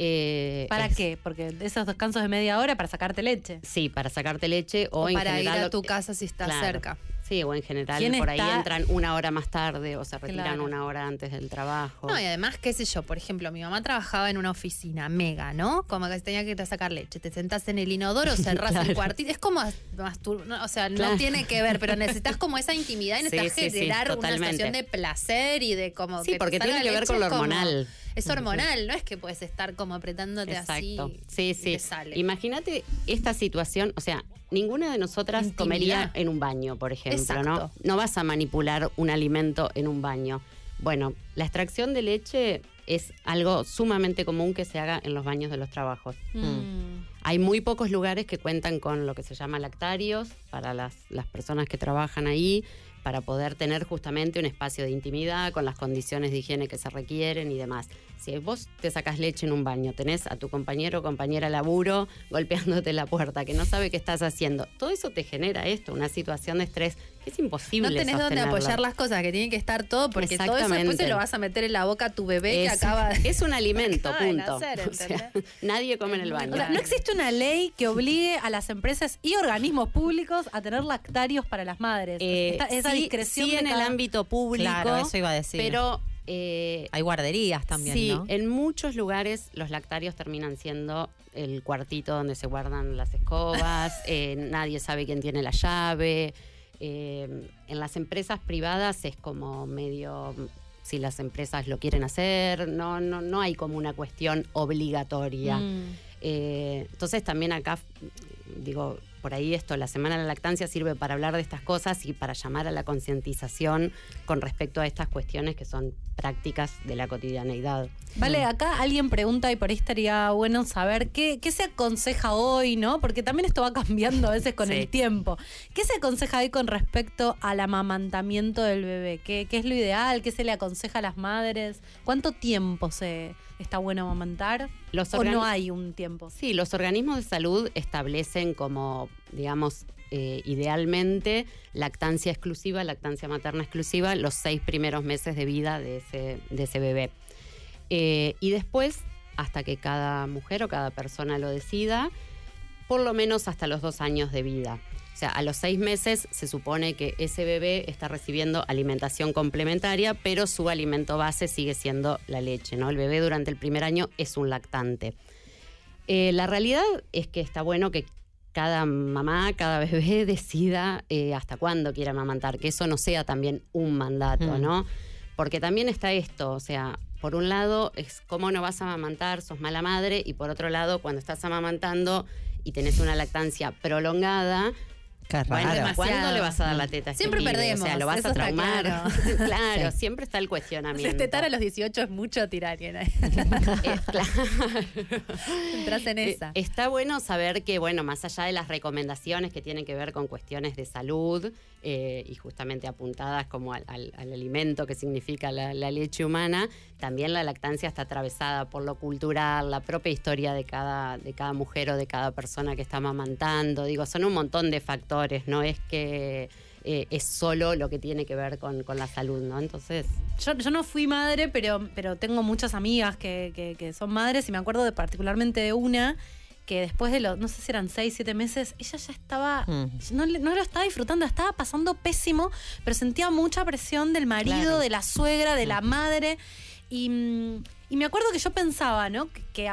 Eh, ¿Para es- qué? Porque esos descansos de media hora para sacarte leche. Sí, para sacarte leche o, O en para ir a tu casa si estás Claro. cerca. Sí, o en general ¿Quién por ahí entran una hora más tarde o se retiran Claro. una hora antes del trabajo. No, y además, qué sé yo, por ejemplo, mi mamá trabajaba en una oficina mega, ¿no? Como que tenía que ir a sacar leche. Te sentás en el inodoro, cerrás el cuartito. Es como o sea, no Claro. tiene que ver, pero necesitas como esa intimidad y Sí, necesitas sí, sí, generar una situación de placer y de como Sí, que porque tiene que ver con lo como- hormonal. Es hormonal, no es que puedes estar como apretándote Exacto. así. Sí, sí. Imagínate esta situación, o sea, ninguna de nosotras Intimidad. comería en un baño, por ejemplo, Exacto. ¿no? No vas a manipular un alimento en un baño. Bueno, la extracción de leche es algo sumamente común que se haga en los baños de los trabajos. Mm. Hay muy pocos lugares que cuentan con lo que se llama lactarios para las, las personas que trabajan ahí, para poder tener justamente un espacio de intimidad con las condiciones de higiene que se requieren y demás. Si vos te sacas leche en un baño, tenés a tu compañero o compañera laburo golpeándote la puerta, que no sabe qué estás haciendo, todo eso te genera esto, una situación de estrés que es imposible. No tenés donde sostenerla. apoyar las cosas, que tienen que estar todo, porque todo eso después se lo vas a meter en la boca a tu bebé que acaba de. es un alimento, punto. nacer, O sea, ¿entendés? nadie come en el baño. ¿no existe una ley que obligue a las empresas y organismos públicos a tener lactarios para las madres? Eh, esa discreción sí en el ámbito público. Claro, eso iba a decir. Pero eh, Hay guarderías también, sí, ¿no? en muchos lugares los lactarios terminan siendo el cuartito donde se guardan las escobas, eh, nadie sabe quién tiene la llave. eh, en las empresas privadas es como medio si las empresas lo quieren hacer, no, no, no hay como una cuestión obligatoria. Mm. Entonces también acá, digo, por ahí esto, la Semana de la Lactancia sirve para hablar de estas cosas y para llamar a la concientización con respecto a estas cuestiones que son prácticas de la cotidianeidad. Vale, acá alguien pregunta y por ahí estaría bueno saber qué, qué se aconseja hoy, ¿no? Porque también esto va cambiando a veces con Sí. el tiempo. ¿Qué se aconseja hoy con respecto al amamantamiento del bebé? ¿Qué, qué es lo ideal? ¿Qué se le aconseja a las madres? ¿Cuánto tiempo se está bueno amamantar? Los ¿O no hay un tiempo? Sí, los organismos de salud establecen como, digamos, eh, idealmente lactancia exclusiva, lactancia materna exclusiva, los seis primeros meses de vida de ese, de ese bebé. Eh, y después, hasta que cada mujer o cada persona lo decida, por lo menos hasta los dos años de vida. Sea, a los seis meses se supone que ese bebé está recibiendo alimentación complementaria, pero su alimento base sigue siendo la leche, ¿no? El bebé durante el primer año es un lactante. Eh, la realidad es que está bueno que cada mamá, cada bebé decida eh, hasta cuándo quiere amamantar, que eso no sea también un mandato, Mm. ¿no? Porque también está esto, o sea, por un lado es cómo no vas a amamantar, sos mala madre, y por otro lado, cuando estás amamantando y tenés una lactancia prolongada, Qué bueno. ¿cuándo le vas a dar la teta? a este Siempre perdemos, O sea, lo vas a traumar. claro. claro, Sí. siempre está el cuestionamiento. Destetar a los 18 es mucho tirar. Yana. Eh, claro. Entras en Eh, esa. Está bueno saber que, bueno, más allá de las recomendaciones que tienen que ver con cuestiones de salud eh, y justamente apuntadas como al, al- al alimento que significa la, la leche humana, también la lactancia está atravesada por lo cultural, la propia historia de cada, de cada mujer o de cada persona que está amamantando. Digo, son un montón de factores, no es que eh, es solo lo que tiene que ver con, con la salud, ¿no? Entonces, Yo, yo no fui madre, pero, pero tengo muchas amigas que, que- que son madres y me acuerdo de particularmente de una que después de los, no sé si eran seis, siete meses, ella ya estaba, Mm. no, no lo estaba disfrutando, estaba pasando pésimo, pero sentía mucha presión del marido, Claro. de la suegra, de la madre. Y, y me acuerdo que yo pensaba, ¿no? Que,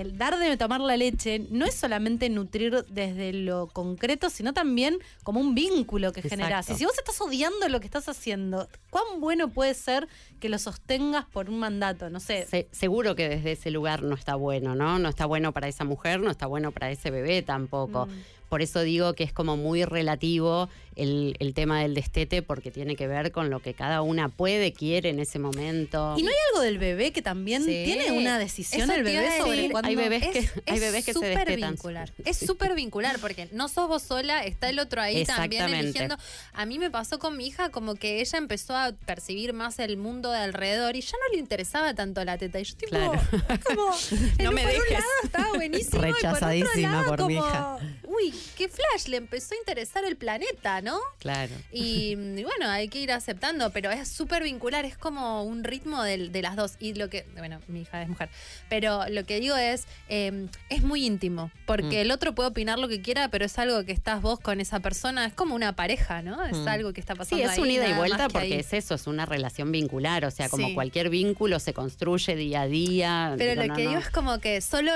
el dar de tomar la leche no es solamente nutrir desde lo concreto, sino también como un vínculo que generás. Y si vos estás odiando lo que estás haciendo, ¿cuán bueno puede ser que lo sostengas por un mandato? No sé. Se- seguro que desde ese lugar no está bueno, ¿no? No está bueno para esa mujer, no está bueno para ese bebé tampoco. Mm. Por eso digo que es como muy relativo el, el tema del destete porque tiene que ver con lo que cada una puede, quiere en ese momento. ¿Y no hay algo del bebé que también Sí. tiene una decisión Eso el bebé sobre cuándo... hay bebés que- Es- hay bebés que se súper destetan. vincular. Es súper vincular porque no sos vos sola, está el otro ahí también eligiendo. A mí me pasó con mi hija como que ella empezó a percibir más el mundo de alrededor y ya no le interesaba tanto la teta. Y yo tipo, Claro. como, No me por un dejes. lado estaba buenísimo y por otro Rechazadísima lado por mi como, hija. Uy, qué flash, le empezó a interesar el planeta, ¿no? Claro. Y, y bueno, hay que ir aceptando, pero es súper vincular, es como un ritmo de, las dos. Y lo que, bueno, mi hija es mujer, pero lo que digo es, eh, es muy íntimo, porque Mm. el otro puede opinar lo que quiera, pero es algo que estás vos con esa persona, es como una pareja, ¿no? Es Mm. algo que está Sí, pasando. es ahí, un ida y vuelta porque ahí. es eso, es una relación vincular, o sea, como Sí. cualquier vínculo se construye día a día. Pero lo que no. digo es como que solo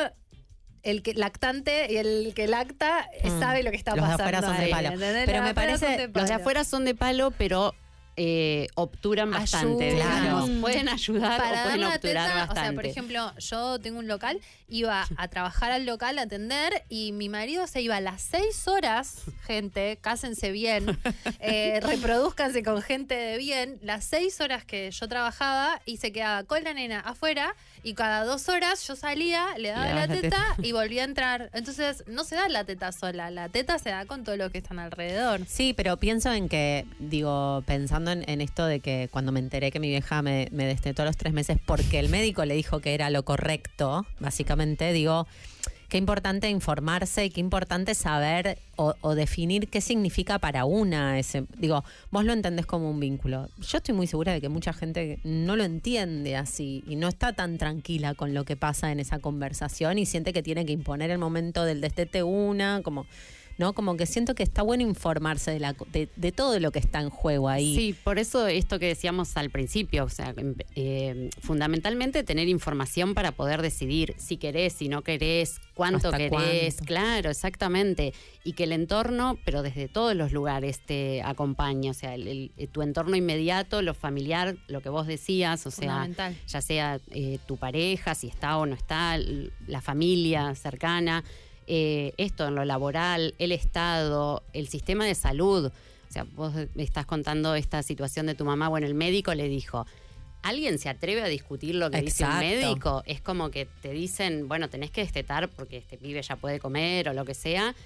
el que lactante y el que lacta eh, Mm. sabe lo que está Los de pasando. afuera son de palo. Pero me de parece- de Los de afuera son de palo, pero eh, obturan bastante, digamos. Pueden ayudar para o pueden obturar teta, bastante. O sea, por ejemplo, yo tengo un local, iba a trabajar al local a atender y mi marido se iba a las seis horas, gente, cásense bien, eh, reproduzcanse con gente de bien, las seis horas que yo trabajaba y se quedaba con la nena afuera y cada dos horas yo salía, le daba Le la dabas la teta y volvía a entrar. Entonces, no se da la teta sola, la teta se da con todo lo que están alrededor. Sí, pero pienso en que, digo, pensando en, esto de que cuando me enteré que mi vieja me, me destetó a los tres meses porque el médico le dijo que era lo correcto, básicamente, digo, qué importante informarse y qué importante saber o, o definir qué significa para una ese. Digo, vos lo entendés como un vínculo. Yo estoy muy segura de que mucha gente no lo entiende así y no está tan tranquila con lo que pasa en esa conversación y siente que tiene que imponer el momento del destete una, como. ¿No? Como que siento que está bueno informarse de, la, de, de todo lo que está en juego ahí. Sí, por eso esto que decíamos al principio, o sea, eh, fundamentalmente tener información para poder decidir si querés, si no querés, cuánto Hasta querés, cuánto. claro, exactamente, y que el entorno, pero desde todos los lugares te acompañe, o sea, el- el- eh, tu entorno inmediato, lo familiar, lo que vos decías, o sea, ya sea eh, tu pareja, si está o no está, la familia cercana, eh, esto en lo laboral, el Estado, el sistema de salud. O sea, vos me estás contando esta situación de tu mamá, bueno, el médico le dijo, ¿alguien se atreve a discutir lo que Exacto. dice un médico? Es como que te dicen, bueno, tenés que destetar porque este pibe ya puede comer o lo que sea.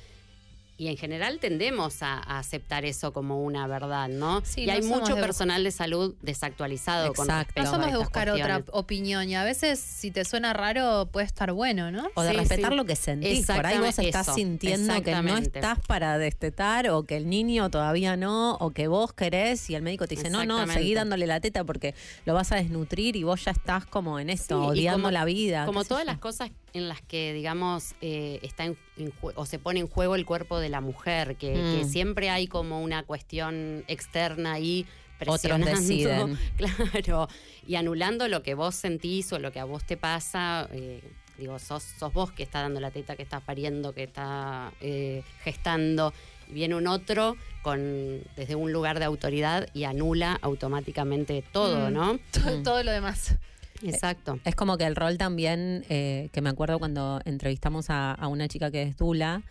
Y en general tendemos a, a aceptar eso como una verdad, ¿no? Sí, y no hay mucho de- personal de salud desactualizado con Exacto. respecto No somos a de buscar otra opinión y a veces si te suena raro puede estar bueno, ¿no? O de Sí, respetar sí. lo que sentís. Por ahí vos estás eso, sintiendo que no estás para destetar o que el niño todavía no o que vos querés y el médico te dice, no, no, seguí dándole la teta porque lo vas a desnutrir y vos ya estás como en esto, odiando como- la vida. Como todas las cosas en las que, digamos, eh, está en, en jue- o se pone en juego el cuerpo de la mujer, que, Mm. que siempre hay como una cuestión externa ahí Otros presionando. deciden. Claro, y anulando lo que vos sentís o lo que a vos te pasa. eh, digo, sos, sos vos que está dando la teta, que está pariendo, que está eh, gestando. Y viene un otro con desde un lugar de autoridad y anula automáticamente todo, Mm. ¿no? Todo, todo lo demás. Exacto. Es como que el rol también, eh, que me acuerdo cuando entrevistamos a, a una chica que es Dula,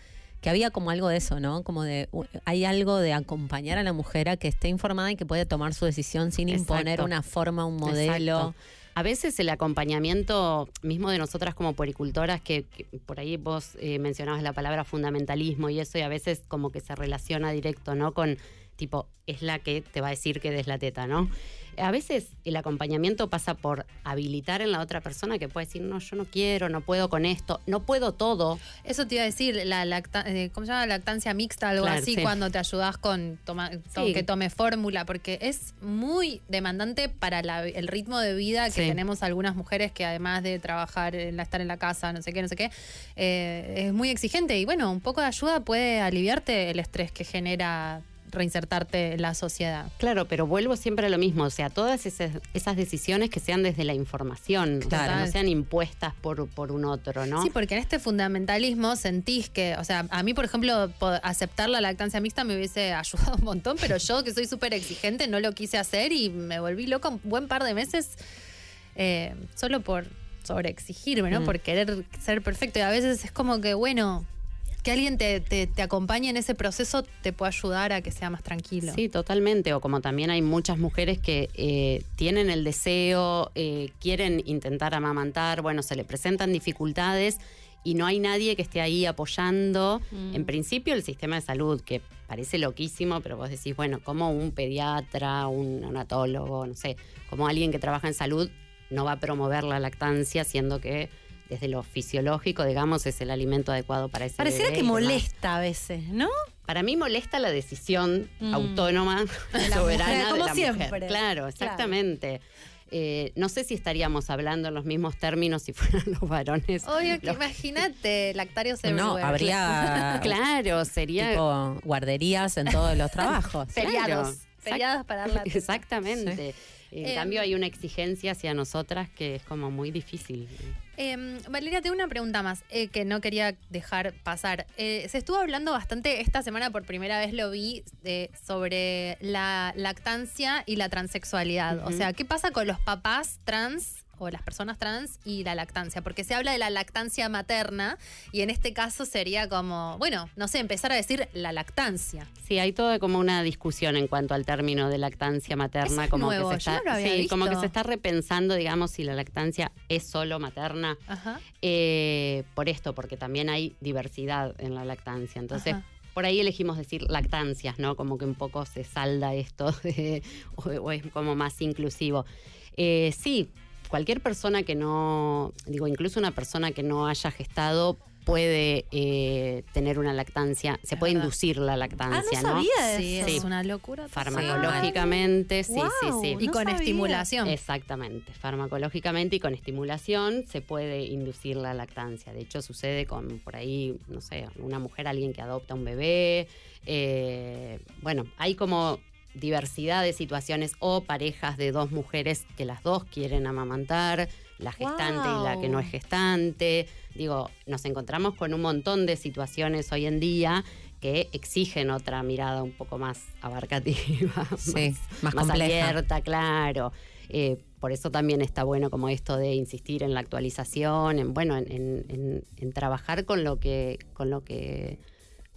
que había como algo de eso, ¿no? Como de, hay algo de acompañar a la mujer a que esté informada y que puede tomar su decisión sin imponer una forma, un modelo. Exacto. A veces el acompañamiento mismo de nosotras como puericultoras, que, que por ahí vos eh, mencionabas la palabra fundamentalismo y eso, y a veces como que se relaciona directo, ¿no? Con tipo, es la que te va a decir que des la teta, ¿no? A veces el acompañamiento pasa por habilitar en la otra persona que puede decir, no, yo no quiero, no puedo con esto, no puedo todo. Eso te iba a decir, la lacta- eh, ¿cómo se llama? Lactancia mixta, algo Claro, así, sí. cuando te ayudas con toma- to- Sí. que tome fórmula, porque es muy demandante para la- el ritmo de vida que Sí. tenemos algunas mujeres que además de trabajar, estar en la casa, no sé qué, no sé qué, eh, es muy exigente y bueno, un poco de ayuda puede aliviarte el estrés que genera reinsertarte en la sociedad. Claro, pero vuelvo siempre a lo mismo, o sea, todas esas, esas decisiones que sean desde la información, o sea, Claro. no sean impuestas por, por un otro, ¿no? Sí, porque en este fundamentalismo sentís que, o sea, a mí, por ejemplo, aceptar la lactancia mixta me hubiese ayudado un montón, pero yo que soy súper exigente no lo quise hacer y me volví loca un buen par de meses eh, solo por sobreexigirme, ¿no? Mm. Por querer ser perfecto. Y a veces es como que, bueno, que alguien te, te, te acompañe en ese proceso te puede ayudar a que sea más tranquilo. Sí, totalmente. O como también hay muchas mujeres que eh, tienen el deseo, eh, quieren intentar amamantar, bueno, se le presentan dificultades y no hay nadie que esté ahí apoyando. Mm. En principio, el sistema de salud, que parece loquísimo, pero vos decís, bueno, como un pediatra, un neonatólogo, no sé, como alguien que trabaja en salud no va a promover la lactancia, siendo que desde lo fisiológico, digamos, es el alimento adecuado para ese Pareciera bebé que molesta a veces, ¿no? Para mí molesta la decisión Mm. autónoma, la soberana mujer, como de la siempre. mujer. Claro, exactamente. Eh, no sé si estaríamos hablando en los mismos términos si fueran los varones. Obvio que los- imagínate, lactarios No, habría Claro, sería tipo guarderías en todos los trabajos. Feriados. Feriados para dar la. Exactamente. En Em, cambio hay una exigencia hacia nosotras que es como muy difícil. Em, Valeria, tengo una pregunta más eh, que no quería dejar pasar. Eh, se estuvo hablando bastante esta semana, por primera vez lo vi, sobre la lactancia y la transexualidad. O sea, ¿qué pasa con los papás trans o las personas trans y la lactancia? Porque se habla de la lactancia materna y en este caso sería como, bueno, no sé, empezar a decir la lactancia. Sí, hay toda como una discusión en cuanto al término de lactancia materna, es como nuevo, que se está, no lo había sí, como que visto. se está repensando, digamos, si la lactancia es solo materna. Eh, por esto, porque también hay diversidad en la lactancia. Entonces, Ajá. por ahí elegimos decir lactancias, ¿no? Como que un poco se salda esto de- o, o es como más inclusivo. Eh, sí, cualquier persona que no, digo, incluso una persona que no haya gestado puede eh, tener una lactancia, se puede verdad. inducir la lactancia, Ah, no sabía Sí, eso. es una locura. Farmacológicamente, sí, Wow. sí, sí. Y No con sabía. estimulación. Exactamente, farmacológicamente y con estimulación se puede inducir la lactancia. De hecho, sucede con por ahí, no sé, una mujer, alguien que adopta un bebé. eh, bueno, hay como diversidad de situaciones o parejas de dos mujeres que las dos quieren amamantar, la gestante y la que no es gestante. Digo, nos encontramos con un montón de situaciones hoy en día que exigen otra mirada un poco más abarcativa, Sí, más más abierta, claro. Eh, por eso también está bueno como esto de insistir en la actualización, en bueno, en, en- en- en trabajar con lo que, con lo que,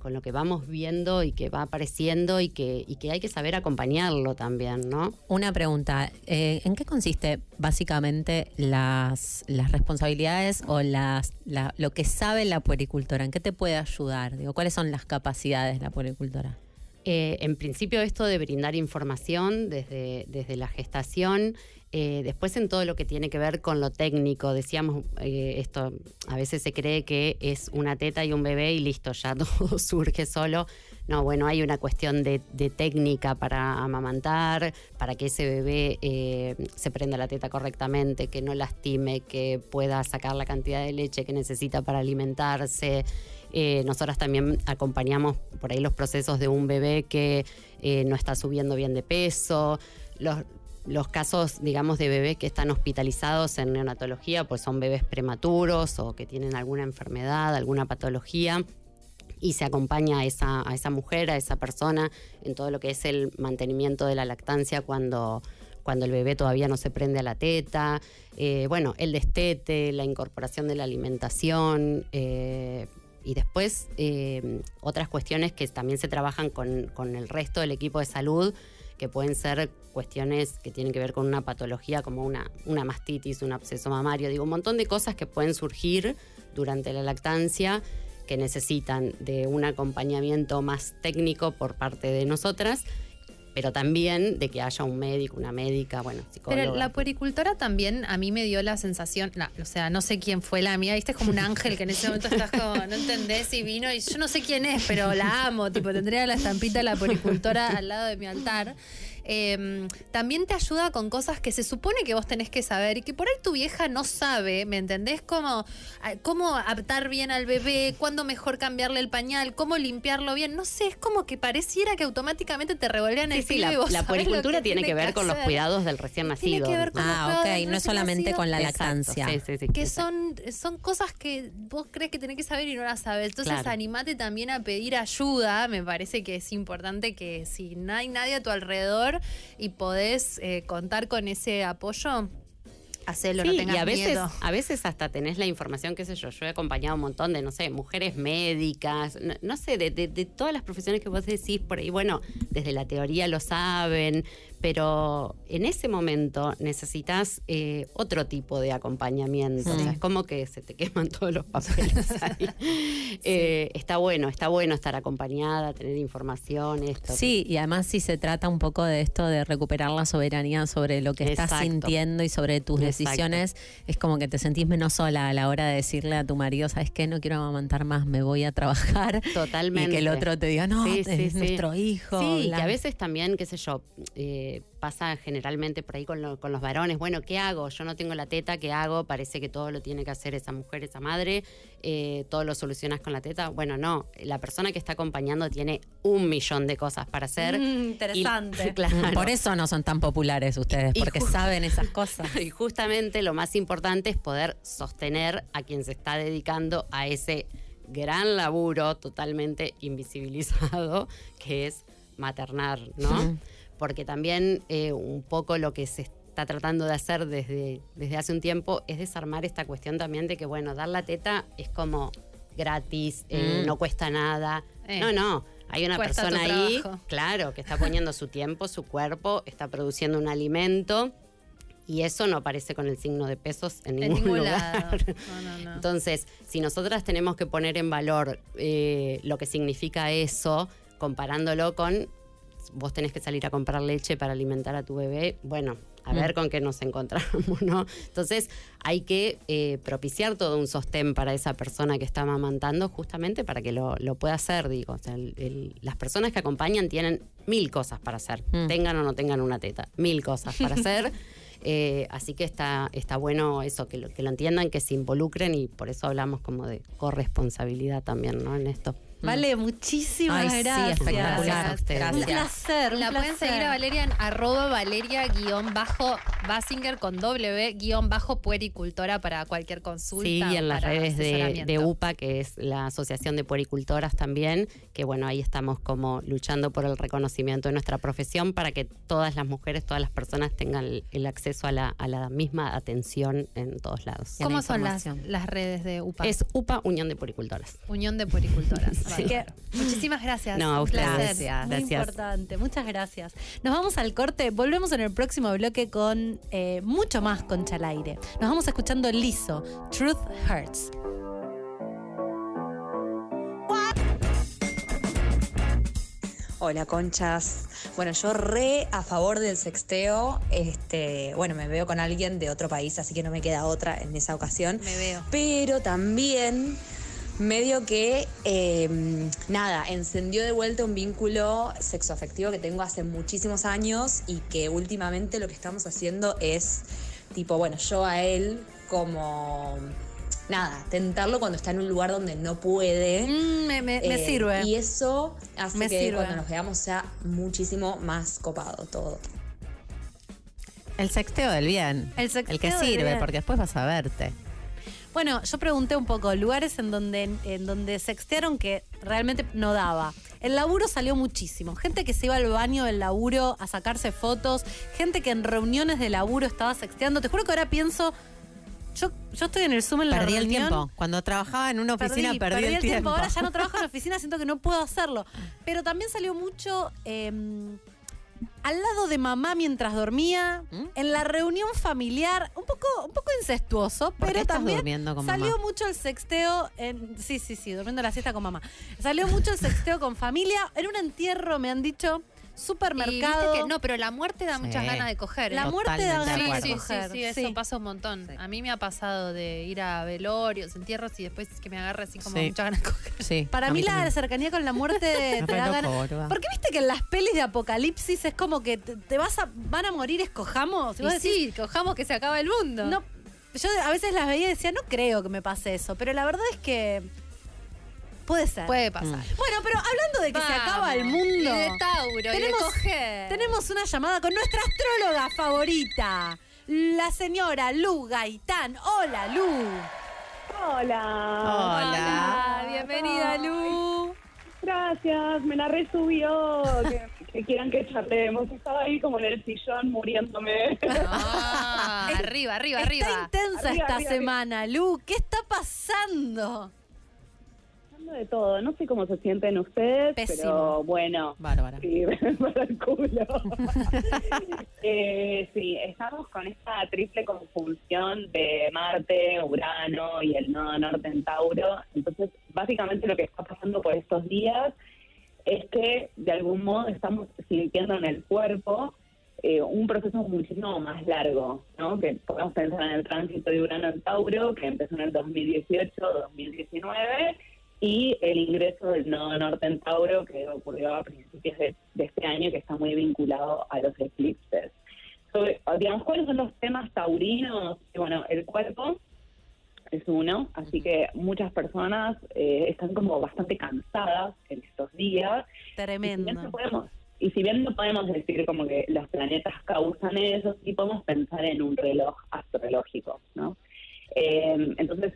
con lo que vamos viendo y que va apareciendo y que, y que hay que saber acompañarlo también, ¿no? Una pregunta, eh, ¿en qué consiste básicamente las, las responsabilidades o las, la- lo que sabe la puericultora? ¿En qué te puede ayudar? Digo, ¿Cuáles son las capacidades de la puericultora? Eh, en principio esto de brindar información desde, desde la gestación, Eh, después en todo lo que tiene que ver con lo técnico, decíamos eh, esto, a veces se cree que es una teta y un bebé y listo, ya todo surge solo. No, bueno, hay una cuestión de, técnica para amamantar, para que ese bebé eh, se prenda la teta correctamente, que no lastime, que pueda sacar la cantidad de leche que necesita para alimentarse. Eh, nosotras también acompañamos por ahí los procesos de un bebé que no está subiendo bien de peso. Los, los casos, digamos, de bebés que están hospitalizados en neonatología, pues son bebés prematuros o que tienen alguna enfermedad, alguna patología y se acompaña a esa, a esa mujer, a esa persona, en todo lo que es el mantenimiento de la lactancia cuando, cuando el bebé todavía no se prende a la teta, eh, bueno, el destete, la incorporación de la alimentación. eh, y después eh, otras cuestiones que también se trabajan con, con el resto del equipo de salud, que pueden ser cuestiones que tienen que ver con una patología como una, una mastitis, un absceso mamario, digo, un montón de cosas que pueden surgir durante la lactancia que necesitan de un acompañamiento más técnico por parte de nosotras, pero también de que haya un médico, una médica, bueno, psicóloga. Pero la puericultora también a mí me dio la sensación, la- o sea, no sé quién fue la mía, viste, es como un ángel que en ese momento estás como, no entendés y vino y yo no sé quién es, pero la amo, tipo, tendría la estampita de la puericultora al lado de mi altar. Eh, también te ayuda con cosas que se supone que vos tenés que saber y que por ahí tu vieja no sabe, ¿me entendés? Como ah, cómo adaptar bien al bebé, cuándo mejor cambiarle el pañal, cómo limpiarlo bien, no sé, es como que pareciera que automáticamente te revolvían Sí, el sí, filo la, y vos la puericultura tiene que ver con los cuidados del recién Tiene nacido. que ver con los Ah, cuidados ok, del no solamente nacido. con la Exacto, lactancia. sí, sí, sí, Que exacto. son, son cosas que vos crees que tenés que saber y no las sabes. Entonces Claro. animate también a pedir ayuda. Me parece que es importante que si no hay nadie a tu alrededor y podés eh, contar con ese apoyo, hacelo, no Sí, tengas y a veces, miedo. a veces hasta tenés la información, qué sé yo, yo he acompañado un montón de, no sé, mujeres médicas, no, no sé, de, de- de todas las profesiones que vos decís por ahí, bueno, desde la teoría lo saben, pero en ese momento necesitas eh, otro tipo de acompañamiento. O sea, es como que se te queman todos los papeles ahí. Eh, está bueno, está bueno estar acompañada, tener información, esto. Sí, y además si se trata un poco de esto de recuperar la soberanía sobre lo que estás sintiendo y sobre tus Exacto. decisiones, es como que te sentís menos sola a la hora de decirle a tu marido, ¿sabes qué? No quiero amamantar más, me voy a trabajar. Totalmente. Y que el otro te diga, no, Sí, es nuestro hijo. Sí, bla. que a veces también, qué sé yo, eh, pasa generalmente por ahí con, lo- con los varones. Bueno, ¿qué hago? Yo no tengo la teta, ¿qué hago? Parece que todo lo tiene que hacer esa mujer, esa madre. eh, todo lo solucionas con la teta. Bueno, no. La persona que está acompañando tiene un millón de cosas para hacer. Mm, Y- interesante. claro. Por eso no son tan populares ustedes, Y porque saben esas cosas. Y justamente lo más importante es poder sostener a quien se está dedicando a ese gran laburo totalmente invisibilizado que es maternar, ¿no? Porque también eh, un poco lo que se está tratando de hacer desde, desde hace un tiempo es desarmar esta cuestión también de que, bueno, dar la teta es como gratis, eh, Mm. no cuesta nada. Eh. No, no. Hay una persona ahí, trabajo. claro, que está poniendo su tiempo, su cuerpo, está produciendo un alimento y eso no aparece con el signo de pesos en En ningún, lugar. lado. No, no, no. Entonces, si nosotras tenemos que poner en valor eh, lo que significa eso, comparándolo con vos tenés que salir a comprar leche para alimentar a tu bebé, bueno, a ver con qué nos encontramos, ¿no? Entonces, hay que eh, propiciar todo un sostén para esa persona que está amamantando, justamente para que lo, lo pueda hacer, digo. O sea, el- el- las personas que acompañan tienen mil cosas para hacer, Mm. tengan o no tengan una teta, mil cosas para hacer. Eh, así que está, está bueno eso, que lo, que lo entiendan, que se involucren y por eso hablamos como de corresponsabilidad también, ¿no? En esto. Vale, muchísimas Ay, sí, gracias. espectacular. Gracias. Un Gracias. placer. un La pueden seguir a Valeria en arroba valeria guion bajo Basinger con W guion bajo puericultora para cualquier consulta. Sí, y en las redes de, UPA, que es la Asociación de Puericultoras también, que bueno, ahí estamos como luchando por el reconocimiento de nuestra profesión para que todas las mujeres, todas las personas tengan el, el acceso a la, a la misma atención en todos lados. La ¿Cómo son las, las redes de UPA? Es UPA Unión de Puericultoras. Unión de Puericultoras. Sí. Bárbaro. Muchísimas gracias. No, a ustedes. Gracias. Muy Gracias. importante, muchas gracias. Nos vamos al corte, volvemos en el próximo bloque con eh, mucho más Concha al aire. Nos vamos escuchando liso, Truth Hurts. Hola, conchas. Bueno, yo re a favor del sexteo. Este, bueno, me veo con alguien de otro país, así que no me queda otra en esa ocasión. Me veo. Pero también medio que eh, nada, encendió de vuelta un vínculo sexoafectivo que tengo hace muchísimos años y que últimamente lo que estamos haciendo es tipo, bueno, yo a él como nada, tentarlo cuando está en un lugar donde no puede. Mm, me, me- me Eh, sirve. Y eso hace Me que sirve. cuando nos veamos sea muchísimo más copado todo. El sexteo del bien. El sexteo que del sirve, bien. porque después vas a verte. Bueno, yo pregunté un poco, lugares en donde, en donde sextearon que realmente no daba. El laburo salió muchísimo. Gente que se iba al baño del laburo a sacarse fotos, gente que en reuniones de laburo estaba sexteando. Te juro que ahora pienso, yo, yo estoy en el Zoom en la Perdí el tiempo. Cuando trabajaba en una oficina, perdí, el tiempo. Ahora ya no trabajo trabajo en la oficina, siento que no puedo hacerlo. Pero también salió mucho eh, al lado de mamá mientras dormía, ¿Mm? en la reunión familiar, un poco, un poco incestuoso, ¿Por qué pero estás también durmiendo con salió mamá? mucho el sexteo. En, sí, sí, sí, durmiendo la siesta con mamá. Salió mucho el sexteo con familia. En un entierro, me han dicho, supermercado. que no, pero la muerte da muchas Sí. ganas de coger. La ¿eh? muerte da de ganas Sí, de sí, acuerdo. sí, coger. sí, eso pasa un montón. A mí me ha pasado de ir a velorios, entierros y después que me agarre así como Sí. muchas ganas de coger. Sí, Para a mí, la cercanía con la muerte te da ganas. Porque viste que en las pelis de apocalipsis es como que te, te vas a, van a morir, escojamos. Y vos Y decís, sí, cojamos que se acaba el mundo. no, yo a veces las veía y decía, no creo que me pase eso, pero la verdad es que puede ser. Puede pasar. Bueno, pero hablando de que se acaba el mundo. Y de Tauro, y de tenemos, coger. tenemos una llamada con nuestra astróloga favorita, la señora Lu Gaitán. Hola, Lu. Hola. Hola. bienvenida, Lu. Gracias, me la resubió. Que, que quieran que charlemos. Estaba ahí como en el sillón muriéndome. Ah, arriba, arriba, Está arriba. intensa Arriba, esta arriba, semana, Lu. ¿Qué está pasando? Hablando de todo, no sé cómo se sienten ustedes, Pésimo. pero bueno. Bárbara. Sí, para el culo. Eh, sí, estamos con esta triple conjunción de Marte, Urano y el nodo norte en Tauro. Entonces, básicamente lo que está pasando por estos días es que de algún modo estamos sintiendo en el cuerpo eh, un proceso muchísimo más largo, ¿no? Que podemos pensar en el tránsito de Urano en Tauro, que empezó en el 2018-2019, y el ingreso del nodo norte en Tauro, que ocurrió a principios de, de este año, que está muy vinculado a los eclipses. Sobre, digamos, ¿cuáles son los temas taurinos? Bueno, el cuerpo es uno, así que muchas personas eh, están como bastante cansadas en estos días. Y si no Tremendo. podemos- y si bien no podemos decir como que los planetas causan eso, sí podemos pensar en un reloj astrológico, ¿no? Eh, entonces,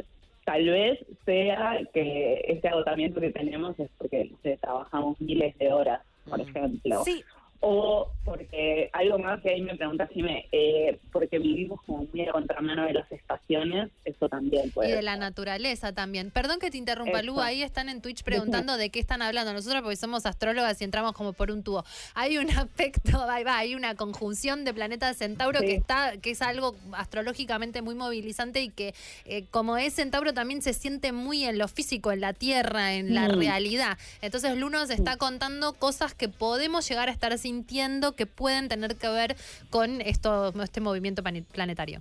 tal vez sea que este agotamiento que tenemos es porque no sé, trabajamos miles de horas, por ejemplo. Sí, O porque algo más que ahí me pregunta si me, eh, porque vivimos como muy a contramano de las estaciones, eso también Y puede de la naturaleza también. Perdón que te interrumpa, Lu. Ahí están en Twitch preguntando de qué están hablando. Nosotros, porque somos astrólogas y entramos como por un tubo. Hay un aspecto, ahí va, hay una conjunción de planetas Centauro Sí. que está, que es algo astrológicamente muy movilizante y que, eh, como es Centauro, también se siente muy en lo físico, en la tierra, en la Mm. realidad. Entonces, Lu nos está contando cosas que podemos llegar a estar sintiendo que pueden tener que ver con esto, este movimiento planetario.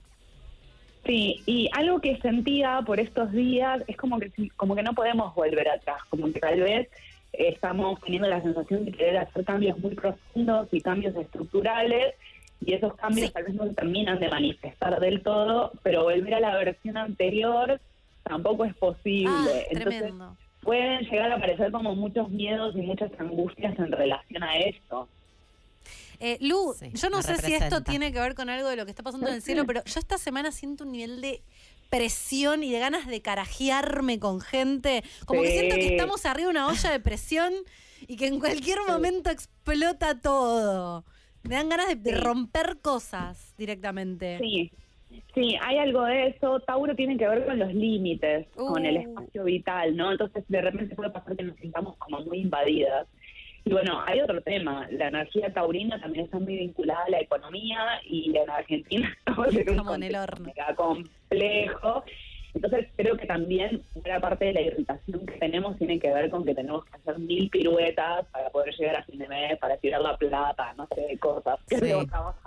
Sí, y algo que sentía por estos días es como que como que no podemos volver atrás, como que tal vez eh, estamos teniendo la sensación de querer hacer cambios muy profundos y cambios estructurales y esos cambios tal vez no terminan de manifestar del todo, pero volver a la versión anterior tampoco es posible. Ah, Entonces tremendo. pueden llegar a aparecer como muchos miedos y muchas angustias en relación a esto. Eh, Lu, Sí, yo no sé si esto tiene que ver con algo de lo que está pasando en el cielo, pero yo esta semana siento un nivel de presión y de ganas de carajearme con gente. Como que siento que estamos arriba de una olla de presión y que en cualquier momento explota todo. Me dan ganas de, romper cosas directamente. Sí, sí, hay algo de eso. Tauro tiene que ver con los límites, con el Uh. espacio vital, ¿no? Entonces, de repente puede pasar que nos sintamos como muy invadidas. Y bueno, hay otro tema. La energía taurina también está muy vinculada a la economía y en Argentina estamos en un en el horno. mega complejo. Entonces creo que también una parte de la irritación que tenemos tiene que ver con que tenemos que hacer mil piruetas para poder llegar a fin de mes, para tirar la plata, no sé, cosas. Sí,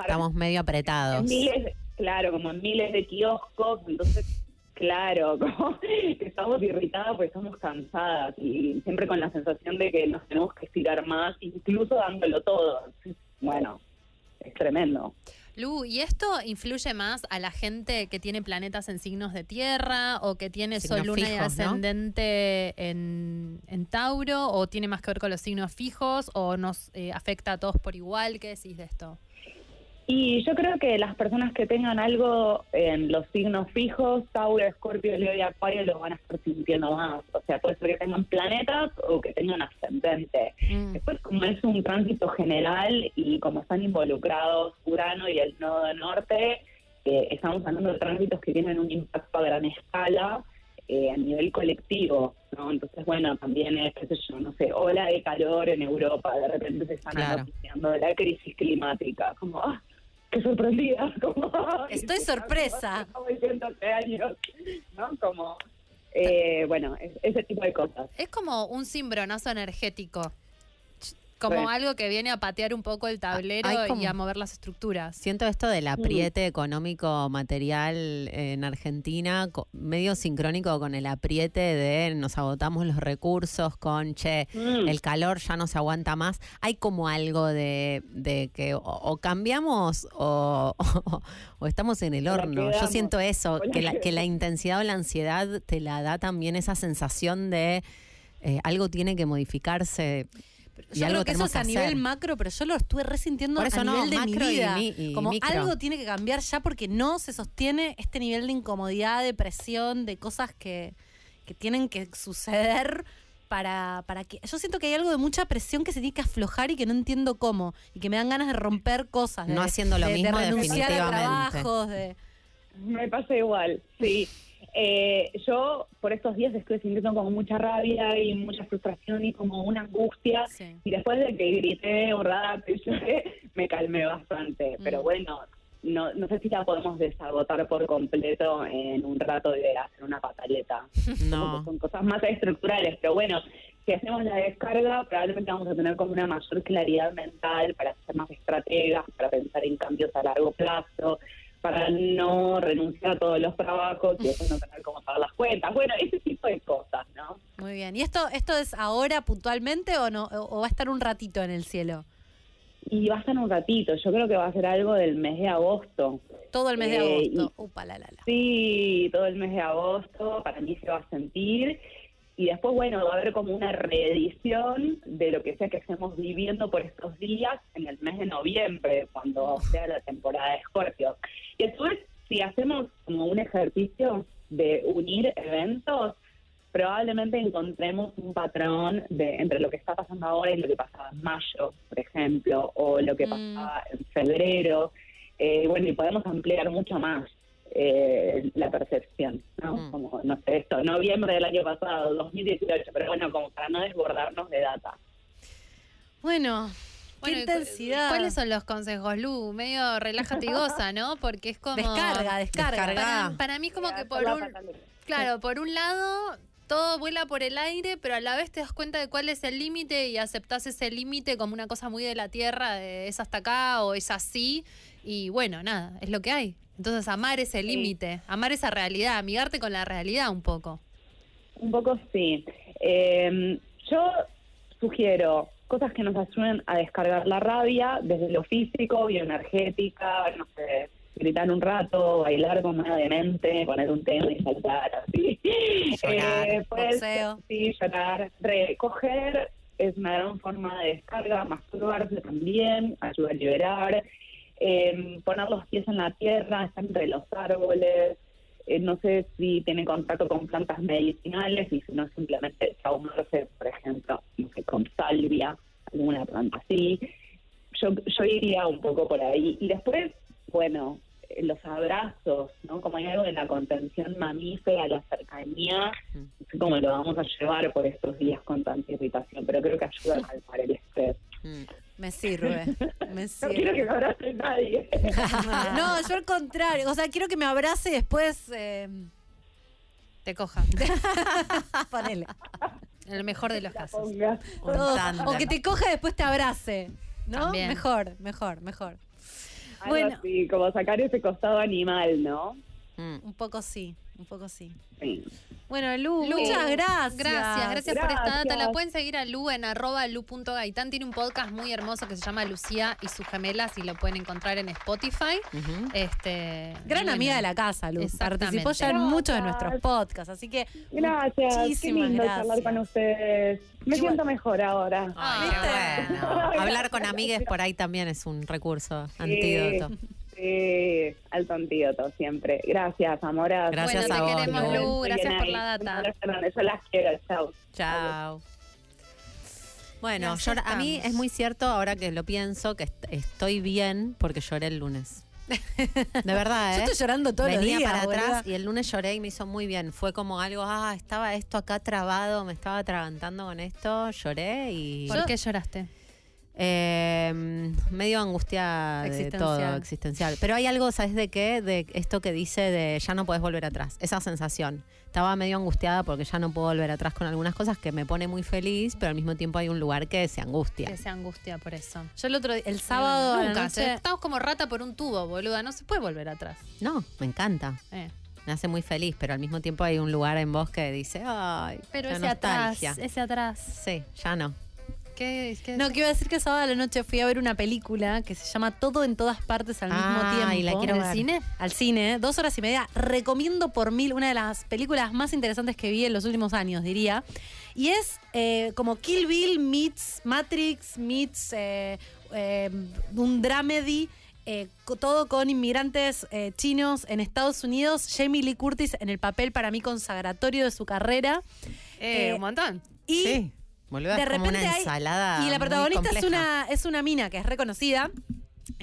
Estamos medio en apretados. miles, claro, como en miles de kioscos, entonces, claro, como que estamos irritadas porque estamos cansadas y siempre con la sensación de que nos tenemos que estirar más, incluso dándolo todo. Bueno, es tremendo. Lu, ¿y esto influye más a la gente que tiene planetas en signos de tierra o que tiene Signos sol, luna y ascendente en, en Tauro o tiene más que ver con los signos fijos o nos eh, afecta a todos por igual? ¿Qué decís de esto? Y yo creo que las personas que tengan algo en los signos fijos, Tauro, Escorpio, Leo y Acuario, lo van a estar sintiendo más. O sea, puede ser que tengan planetas o que tengan ascendente. Después, como es un tránsito general y como están involucrados Urano y el nodo norte, eh, estamos hablando de tránsitos que tienen un impacto a gran escala eh, a nivel colectivo, ¿no? Entonces, bueno, también es, qué sé yo, no sé, ola de calor en Europa, de repente se están Claro. de la crisis climática, como, ¡ah! ¡Qué sorprendida! Como. Estoy sorpresa. Como diciendo hace años, ¿no? Como, eh, bueno, es- ese tipo de cosas. Es como un cimbronazo energético. Como Sí. algo que viene a patear un poco el tablero hay como- y a mover las estructuras. Siento esto del apriete económico material en Argentina, medio sincrónico con el apriete de nos agotamos los recursos, con che, Mm. el calor ya no se aguanta más. Hay como algo de, de que o, o cambiamos o, o- o estamos en el horno. Yo siento eso, que la, que la intensidad o la ansiedad te la da también esa sensación de eh, algo tiene que modificarse. Y Yo algo creo que eso es a nivel hacer. macro, pero yo lo estuve resintiendo Por eso a no, nivel de mi macro y vida. y Como micro. algo tiene que cambiar ya porque no se sostiene este nivel de incomodidad, de presión, de cosas que, que tienen que suceder para, para que... Yo siento que hay algo de mucha presión que se tiene que aflojar y que no entiendo cómo. Y que me dan ganas de romper cosas. de- No haciendo lo de- de mismo, renunciar a definitivamente. trabajos, de... Me pasa igual, sí. Eh, yo por estos días estuve sintiendo como mucha rabia y mucha frustración y como una angustia. Y después de que grité lloré, me calmé bastante. Pero bueno, no, no sé si la podemos desagotar por completo en un rato de hacer una pataleta. No. Son cosas más estructurales, pero bueno, si hacemos la descarga, probablemente vamos a tener como una mayor claridad mental para ser más estrategas, para pensar en cambios a largo plazo, para no renunciar a todos los trabajos y después no tener como pagar las cuentas. Bueno, ese tipo de cosas, ¿no? Muy bien. ¿Y esto, esto es ahora puntualmente o no o o va a estar un ratito en el cielo? Y va a estar un ratito, yo creo que va a ser algo del mes de agosto. Todo el mes de Eh, agosto. Upa, la, la, la. Sí, todo el mes de agosto, para mí se va a sentir. Y después, bueno, va a haber como una reedición de lo que sea que estemos viviendo por estos días en el mes de noviembre, cuando sea la temporada de Escorpio. Y después, si hacemos como un ejercicio de unir eventos, probablemente encontremos un patrón de entre lo que está pasando ahora y lo que pasaba en mayo, por ejemplo, o lo que pasaba en febrero. Eh, bueno, y podemos ampliar mucho más eh, la percepción, ¿no? Como, no sé, esto, noviembre del año pasado, 2018, pero bueno, como para no desbordarnos de data. Bueno, Bueno, qué ¿y cu- intensidad. ¿Cuáles son los consejos, Lu? Medio relájate y goza, ¿no? Porque es como... Descarga, descarga. Para, para mí como que por un... Claro, por un lado todo vuela por el aire, pero a la vez te das cuenta de cuál es el límite y aceptás ese límite como una cosa muy de la tierra, de es hasta acá o es así. Y bueno, nada, es lo que hay. Entonces amar ese límite, amar esa realidad, amigarte con la realidad un poco. Un poco sí. Eh, yo sugiero cosas que nos ayuden a descargar la rabia desde lo físico, bioenergética, no sé, gritar un rato, bailar como una demente, poner un tema y saltar así. Llorar, Eh, pues, sí, llorar. Recoger es una gran forma de descarga, masturbarse también, ayuda a liberar. Eh, poner los pies en la tierra, estar entre los árboles, eh, no sé si tiene contacto con plantas medicinales y si no simplemente saumarse, por ejemplo, no sé, con salvia, alguna planta así. Yo, yo iría un poco por ahí. Y después, bueno, eh, los abrazos, ¿no? Como hay algo de la contención mamífera, la cercanía, sé cómo lo vamos a llevar por estos días con tanta irritación, pero creo que ayuda a calmar el estrés. Me sirve, me No quiero que me abrace nadie. no, yo al contrario. O sea, quiero que me abrace y después eh, Te coja. Ponele. En el mejor de los casos. O, o que te coja y después te abrace. ¿No? También. Mejor, mejor, mejor. Algo Bueno. así, como sacar ese costado animal, ¿no? Mm. Un poco sí, un poco sí. Sí. Bueno, Lu, Lu, muchas gracias. Gracias, gracias por esta data. La pueden seguir a Lu en arroba lu.gaitán. Tiene un podcast muy hermoso que se llama Lucía y sus gemelas y lo pueden encontrar en Spotify. Este, Gran bueno, amiga de la casa, Lu. Participó ya en muchos de nuestros podcasts, así que Gracias. Qué muchísimas lindo gracias. charlar con ustedes. Me Igual. siento mejor ahora. Ay, ¿Viste? qué bueno. Hablar con amigues por ahí también es un recurso, antídoto. Sí, alto antídoto siempre. Gracias, amoras. Gracias Bueno, a te vos, queremos, Lu. Gracias por la data. Yo las quiero. Chao. Chao. Bueno, yo- a mí es muy cierto, ahora que lo pienso, que est- estoy bien porque lloré el lunes. De verdad, ¿eh? Yo estoy llorando todos los Venía días, para boluda. atrás y el lunes lloré y me hizo muy bien. Fue como algo, ah, estaba esto acá trabado, me estaba atragantando con esto, lloré y... ¿Por qué lloraste? Eh, medio angustia de Existencial. todo, existencial. Pero hay algo, ¿sabes de qué? De esto que dice de ya no puedes volver atrás. Esa sensación. Estaba medio angustiada porque ya no puedo volver atrás con algunas cosas que me pone muy feliz, pero al mismo tiempo hay un lugar que se angustia. Que se angustia por eso. Yo el otro día- el sábado Nunca. noche- Estamos como rata por un tubo, boluda. No se puede volver atrás. No, me encanta. Eh. Me hace muy feliz, pero al mismo tiempo hay un lugar en vos que dice, ay, Pero ese atrás, nostalgia. ese atrás. Sí, ya no. ¿Qué, qué- No, que iba a decir que el sábado a la noche fui a ver una película que se llama Todo en todas partes al mismo Ah, tiempo. y la quiero ¿Al cine? Al cine, dos horas y media. Recomiendo por mil una de las películas más interesantes que vi en los últimos años, diría. Y es eh, como Kill Bill meets Matrix meets eh, eh, un dramedy. eh, todo con inmigrantes eh, chinos en Estados Unidos. Jamie Lee Curtis en el papel para mí consagratorio de su carrera. Eh, un montón. Y sí, boluda, de es como repente una hay- ensalada. y la muy protagonista es compleja. una, es una mina que es reconocida,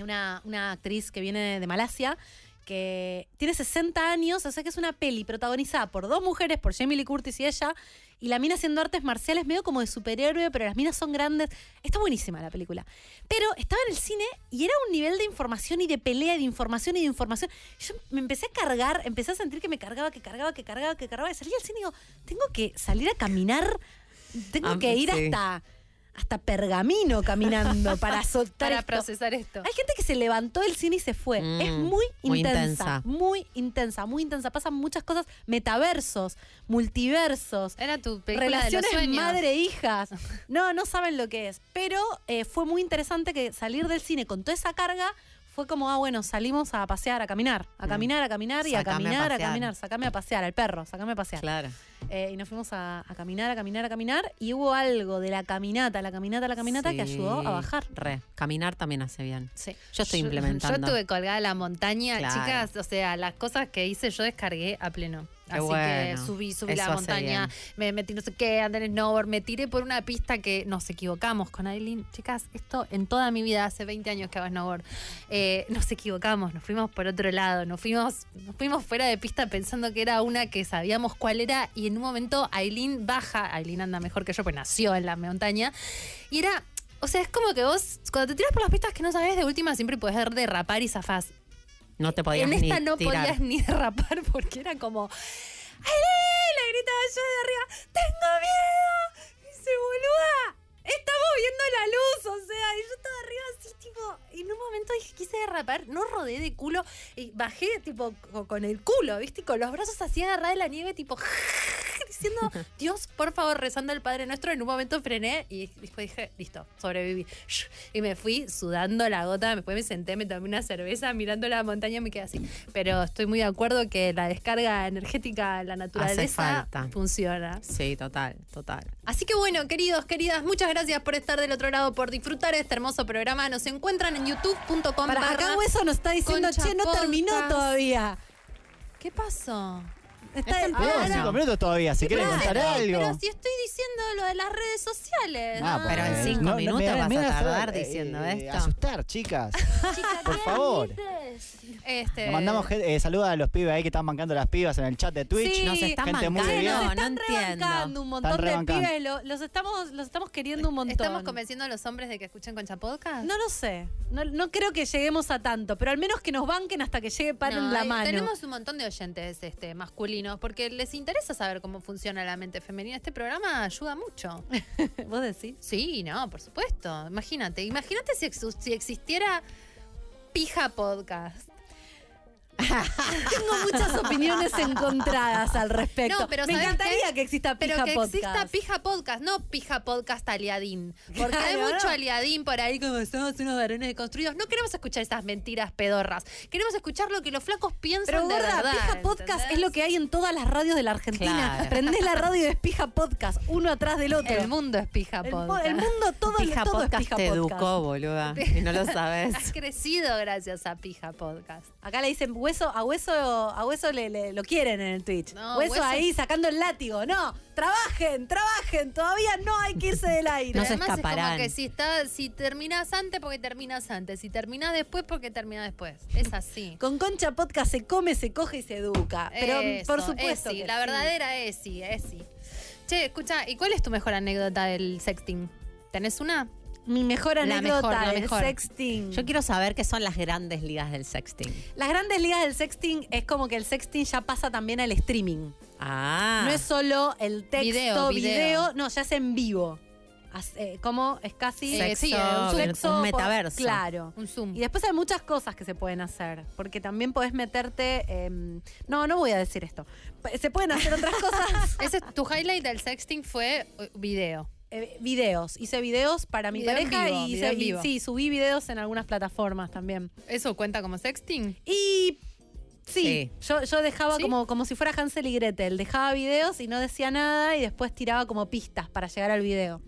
una, una actriz que viene de Malasia, que tiene 60 años, o sea que es una peli protagonizada por dos mujeres, por Jamie Lee Curtis y ella, y la mina haciendo artes marciales medio como de superhéroe, pero las minas son grandes. Está buenísima la película. Pero estaba en el cine y era un nivel de información y de pelea, y de información y de información. Yo me empecé a cargar, empecé a sentir que me cargaba, que cargaba, que cargaba, que cargaba. Y salí al cine y digo, tengo que salir a caminar, tengo Ah, que ir sí. hasta hasta pergamino caminando para soltar Para esto. procesar esto. Hay gente que se levantó del cine y se fue. Mm, es muy muy intensa, intensa. Muy intensa, muy intensa. Pasan muchas cosas. Metaversos, multiversos. Era tu película Relaciones madre-hijas. No, no saben lo que es. Pero eh, fue muy interesante que salir del cine con toda esa carga fue como, ah, bueno, salimos a pasear, a caminar, a Mm. caminar, a caminar y a Sacame a caminar, a, caminar. Sacame a pasear, al perro, sacame a pasear. Claro. Eh, y nos fuimos a, a caminar, a caminar, a caminar. Y hubo algo de la caminata, la caminata, la caminata que ayudó a bajar. Re. Caminar también hace bien. Sí. Yo estoy Yo- implementando. Yo estuve colgada en la montaña, Claro. chicas. O sea, las cosas que hice yo descargué a pleno. Qué Así bueno. que subí, subí Eso la montaña, me metí no sé qué, andé en snowboard, me tiré por una pista que nos equivocamos con Aileen. Chicas, esto en toda mi vida, hace 20 años que hago snowboard, eh, nos equivocamos, nos fuimos por otro lado, nos fuimos, nos fuimos fuera de pista pensando que era una que sabíamos cuál era y en un momento Aileen baja, Aileen anda mejor que yo, pues nació en la montaña, y era... O sea, es como que vos, cuando te tiras por las pistas que no sabes, de última siempre podés derrapar y zafás. No te podías En esta ni no tirar. podías ni derrapar porque era como. ¡Aileen! Le gritaba yo de arriba. ¡Tengo miedo! Y dice, boluda. Estamos viendo la luz, o sea, y yo estaba arriba así, tipo, y en un momento dije, quise derrapar, no rodé de culo, y bajé, tipo, co- con el culo, ¿viste? Y con los brazos así agarrada de la nieve, tipo, diciendo, Dios, por favor, rezando al Padre Nuestro. En un momento frené y después dije, listo, sobreviví. Y me fui sudando la gota, después me senté, me tomé una cerveza, mirando la montaña y me quedé así. Pero estoy muy de acuerdo que la descarga energética, la naturaleza, funciona. Sí, total, total. Así que bueno, queridos, queridas, muchas gracias por estar del otro lado, por disfrutar este hermoso programa. Nos encuentran en youtube.com. Para, acá Hueso nos está diciendo, che, no terminó Podcast". todavía. ¿Qué pasó? Está Está Tenemos cinco minutos todavía, si quieren Pero- contar algo. Pero si estoy diciendo lo de las redes sociales. Ah, Pero en pues, cinco no, no, minutos me- vas me a tardar eh, diciendo eh, esto. Asustar, chicas. Por favor. Este, Le mandamos eh, saludos a los pibes ahí que están bancando las pibas en el chat de Twitch. Sí, Nos están gente muy bancando, bien. Nos no están entiendo. rebancando un montón Están de rebancando. pibes, lo- los, estamos, los estamos queriendo un montón. ¿Estamos convenciendo a los hombres de que escuchen Concha Podcast? No lo sé. No, no creo que lleguemos a tanto, pero al menos que nos banquen hasta que llegue paren No, la mano. Tenemos un montón de oyentes este, masculinos femeninos, porque les interesa saber cómo funciona la mente femenina. Este programa ayuda mucho. ¿Vos decís? Sí, no, por supuesto. Imagínate, imagínate si, ex- si existiera Pija Podcast. Tengo muchas opiniones encontradas al respecto. No, pero Me ¿sabes encantaría qué? que exista Pero Pija que Podcast. exista Pija Podcast, no Pija Podcast aliadín. Porque hay mucho ¿no? aliadín por ahí como somos unos varones deconstruidos. No queremos escuchar esas mentiras pedorras. Queremos escuchar lo que los flacos piensan Pero de gorda, verdad. Pija Podcast es lo que hay en todas las radios de la Argentina. Claro. Prendés la radio y es Pija Podcast, uno atrás del otro. El mundo es Pija Podcast. el mundo todo, Pija todo Podcast es Pija te Podcast. educó, boluda. Y no lo sabes. Has crecido gracias a Pija Podcast. Acá le dicen hueso, a hueso, a hueso le, le- lo quieren en el Twitch. No, hueso, Hueso- ahí sacando el látigo. No, trabajen, trabajen. Todavía no hay que irse del aire. No se Además es escaparán. como que si está, si terminas antes porque terminas antes, si terminas después porque terminas después. Es así. Con Concha Podcast se come, se coge y se educa. Pero Eso, por supuesto. Esi, que la sí. verdadera Esi, Esi. Che, escucha, ¿y cuál es tu mejor anécdota del sexting? ¿Tenés una? Mi mejor La anécdota mejor, del mejor. sexting. Yo quiero saber qué son las grandes ligas del sexting. Las grandes ligas del sexting es como que el sexting ya pasa también al streaming. Ah. No es solo el texto, Video, video, video. no, ya es en vivo. As- eh, como es casi Sexo, sí, un sexo un por- metaverso. Claro. Un Zoom. Y después hay muchas cosas que se pueden hacer, porque también podés meterte. em, no, no voy a decir esto. Se pueden hacer otras cosas. Ese, tu highlight del sexting fue eh, video. Eh, videos. Hice videos para mi Video en pareja vivo, y, video hice- en y vivo. sí, subí videos en algunas plataformas también. ¿Eso cuenta como sexting? Y sí, Sí. Yo, yo dejaba ¿Sí? como, como si fuera Hansel y Gretel. Dejaba videos y no decía nada y después tiraba como pistas para llegar al video.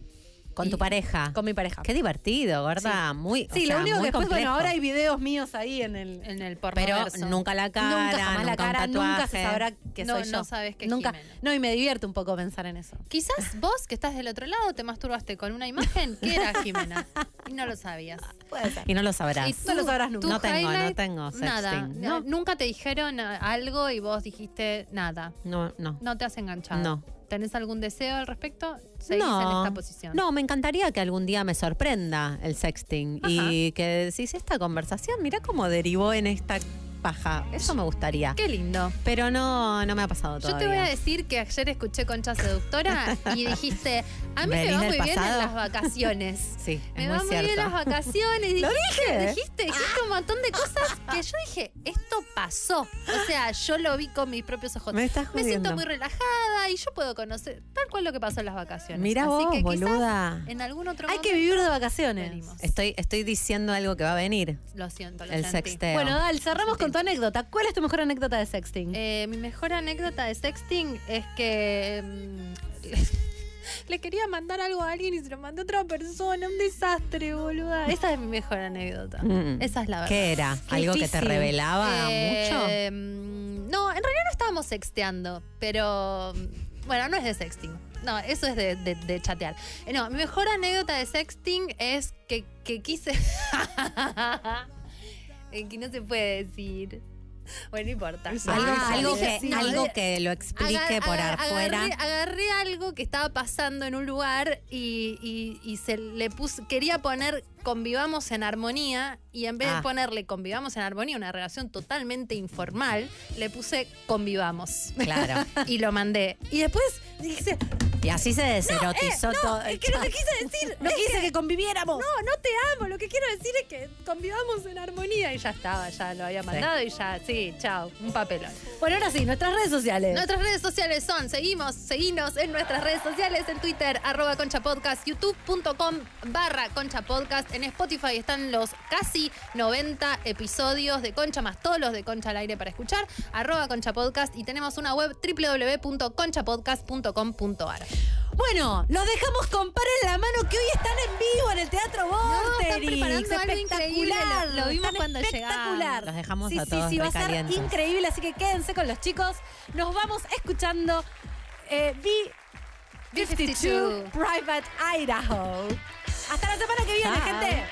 Con tu pareja. Con mi pareja. Qué divertido, ¿verdad? Muy. o Sí, sea, lo único muy que después, bueno, complejo. ahora hay videos míos ahí en el. En el Pero pornoverso. nunca la cara, nunca jamás la nunca cara, nunca se sabrá que No, soy yo. no sabes que es nunca. Jimena. No, y me divierte un poco pensar en eso. Quizás vos, que estás del otro lado, te masturbaste con una imagen que era Jimena. y no lo sabías. Puede ser. Y no lo sabrás. Y No lo sabrás nunca. No tengo, no tengo sexting. Nada. No. Nunca te dijeron algo y vos dijiste nada. No, no. No te has enganchado. No. ¿Tenés algún deseo al respecto? Seguís en esta posición. No, me encantaría que algún día me sorprenda el sexting y que decís esta conversación, mira cómo derivó en esta paja. Eso me gustaría. Qué lindo. Pero no, no me ha pasado Yo todavía. te voy a decir que ayer escuché Concha Seductora y dijiste, a mí me ¿Venís va muy bien en pasado? las vacaciones. Sí, Me es va muy bien cierto. las vacaciones. Lo Dijiste, dije. Dijiste, dijiste un montón de cosas que yo dije, esto pasó. O sea, yo lo vi con mis propios ojos. Me estás Me siento jodiendo. muy relajada y yo puedo conocer tal cual lo que pasó en las vacaciones. Mira Así vos, que boluda. en algún otro Hay que vivir de vacaciones. venimos. Estoy, estoy diciendo algo que va a venir. Lo siento, lo El sentí. sexteo. Bueno, Dal, cerramos con tu anécdota. ¿Cuál es tu mejor anécdota de sexting? Eh, mi mejor anécdota de sexting es que mm, le, quería mandar algo a alguien y se lo mandé a otra persona. Un desastre, boluda. Esa es mi mejor anécdota. Mm. Esa es la verdad. ¿Qué era? Qué ¿Algo que te revelaba mucho? Eh, mm, No, en realidad no estábamos sexteando, pero mm, bueno, no es de sexting. No, eso es de, de- de chatear. Eh, No, mi mejor anécdota de sexting es que, que quise. Que no se puede decir. Bueno, no importa. algo Ah, algo que, algo de- que lo explique Agar- por agar- afuera. Agarré, agarré algo que estaba pasando en un lugar y, y- y se le puse, quería poner convivamos en armonía y en vez Ah. de ponerle convivamos en armonía, una relación totalmente informal, le puse convivamos. Claro. y lo mandé. Y después dije, Y así se deserotizó eh, no, todo. es que lo que quise decir, no quise que, conviviéramos. no, no te amo, lo que quiero decir es que convivamos en armonía y ya estaba, ya lo había mandado y ya, sí, chao, un papelón. Bueno, ahora sí, nuestras redes sociales. Nuestras redes sociales son, seguimos, seguinos en nuestras redes sociales, en Twitter, arroba Concha Podcast, youtube.com barra Concha Podcast. En Spotify están los casi 90 episodios de Concha, más todos los de Concha al aire para escuchar, arroba Concha Podcast. Y tenemos una web www.conchapodcast.com.ar. Bueno, los dejamos con par en la mano que hoy están en vivo en el Teatro Vorterix. están preparando algo increíble, Espectacular. lo- lo vimos Están cuando espectacular. llegamos. Los dejamos sí, a sí, todos sí, va a ser increíble, así que quédense con los chicos. Nos vamos escuchando eh, B52 Private Idaho. Hasta la semana que viene, gente.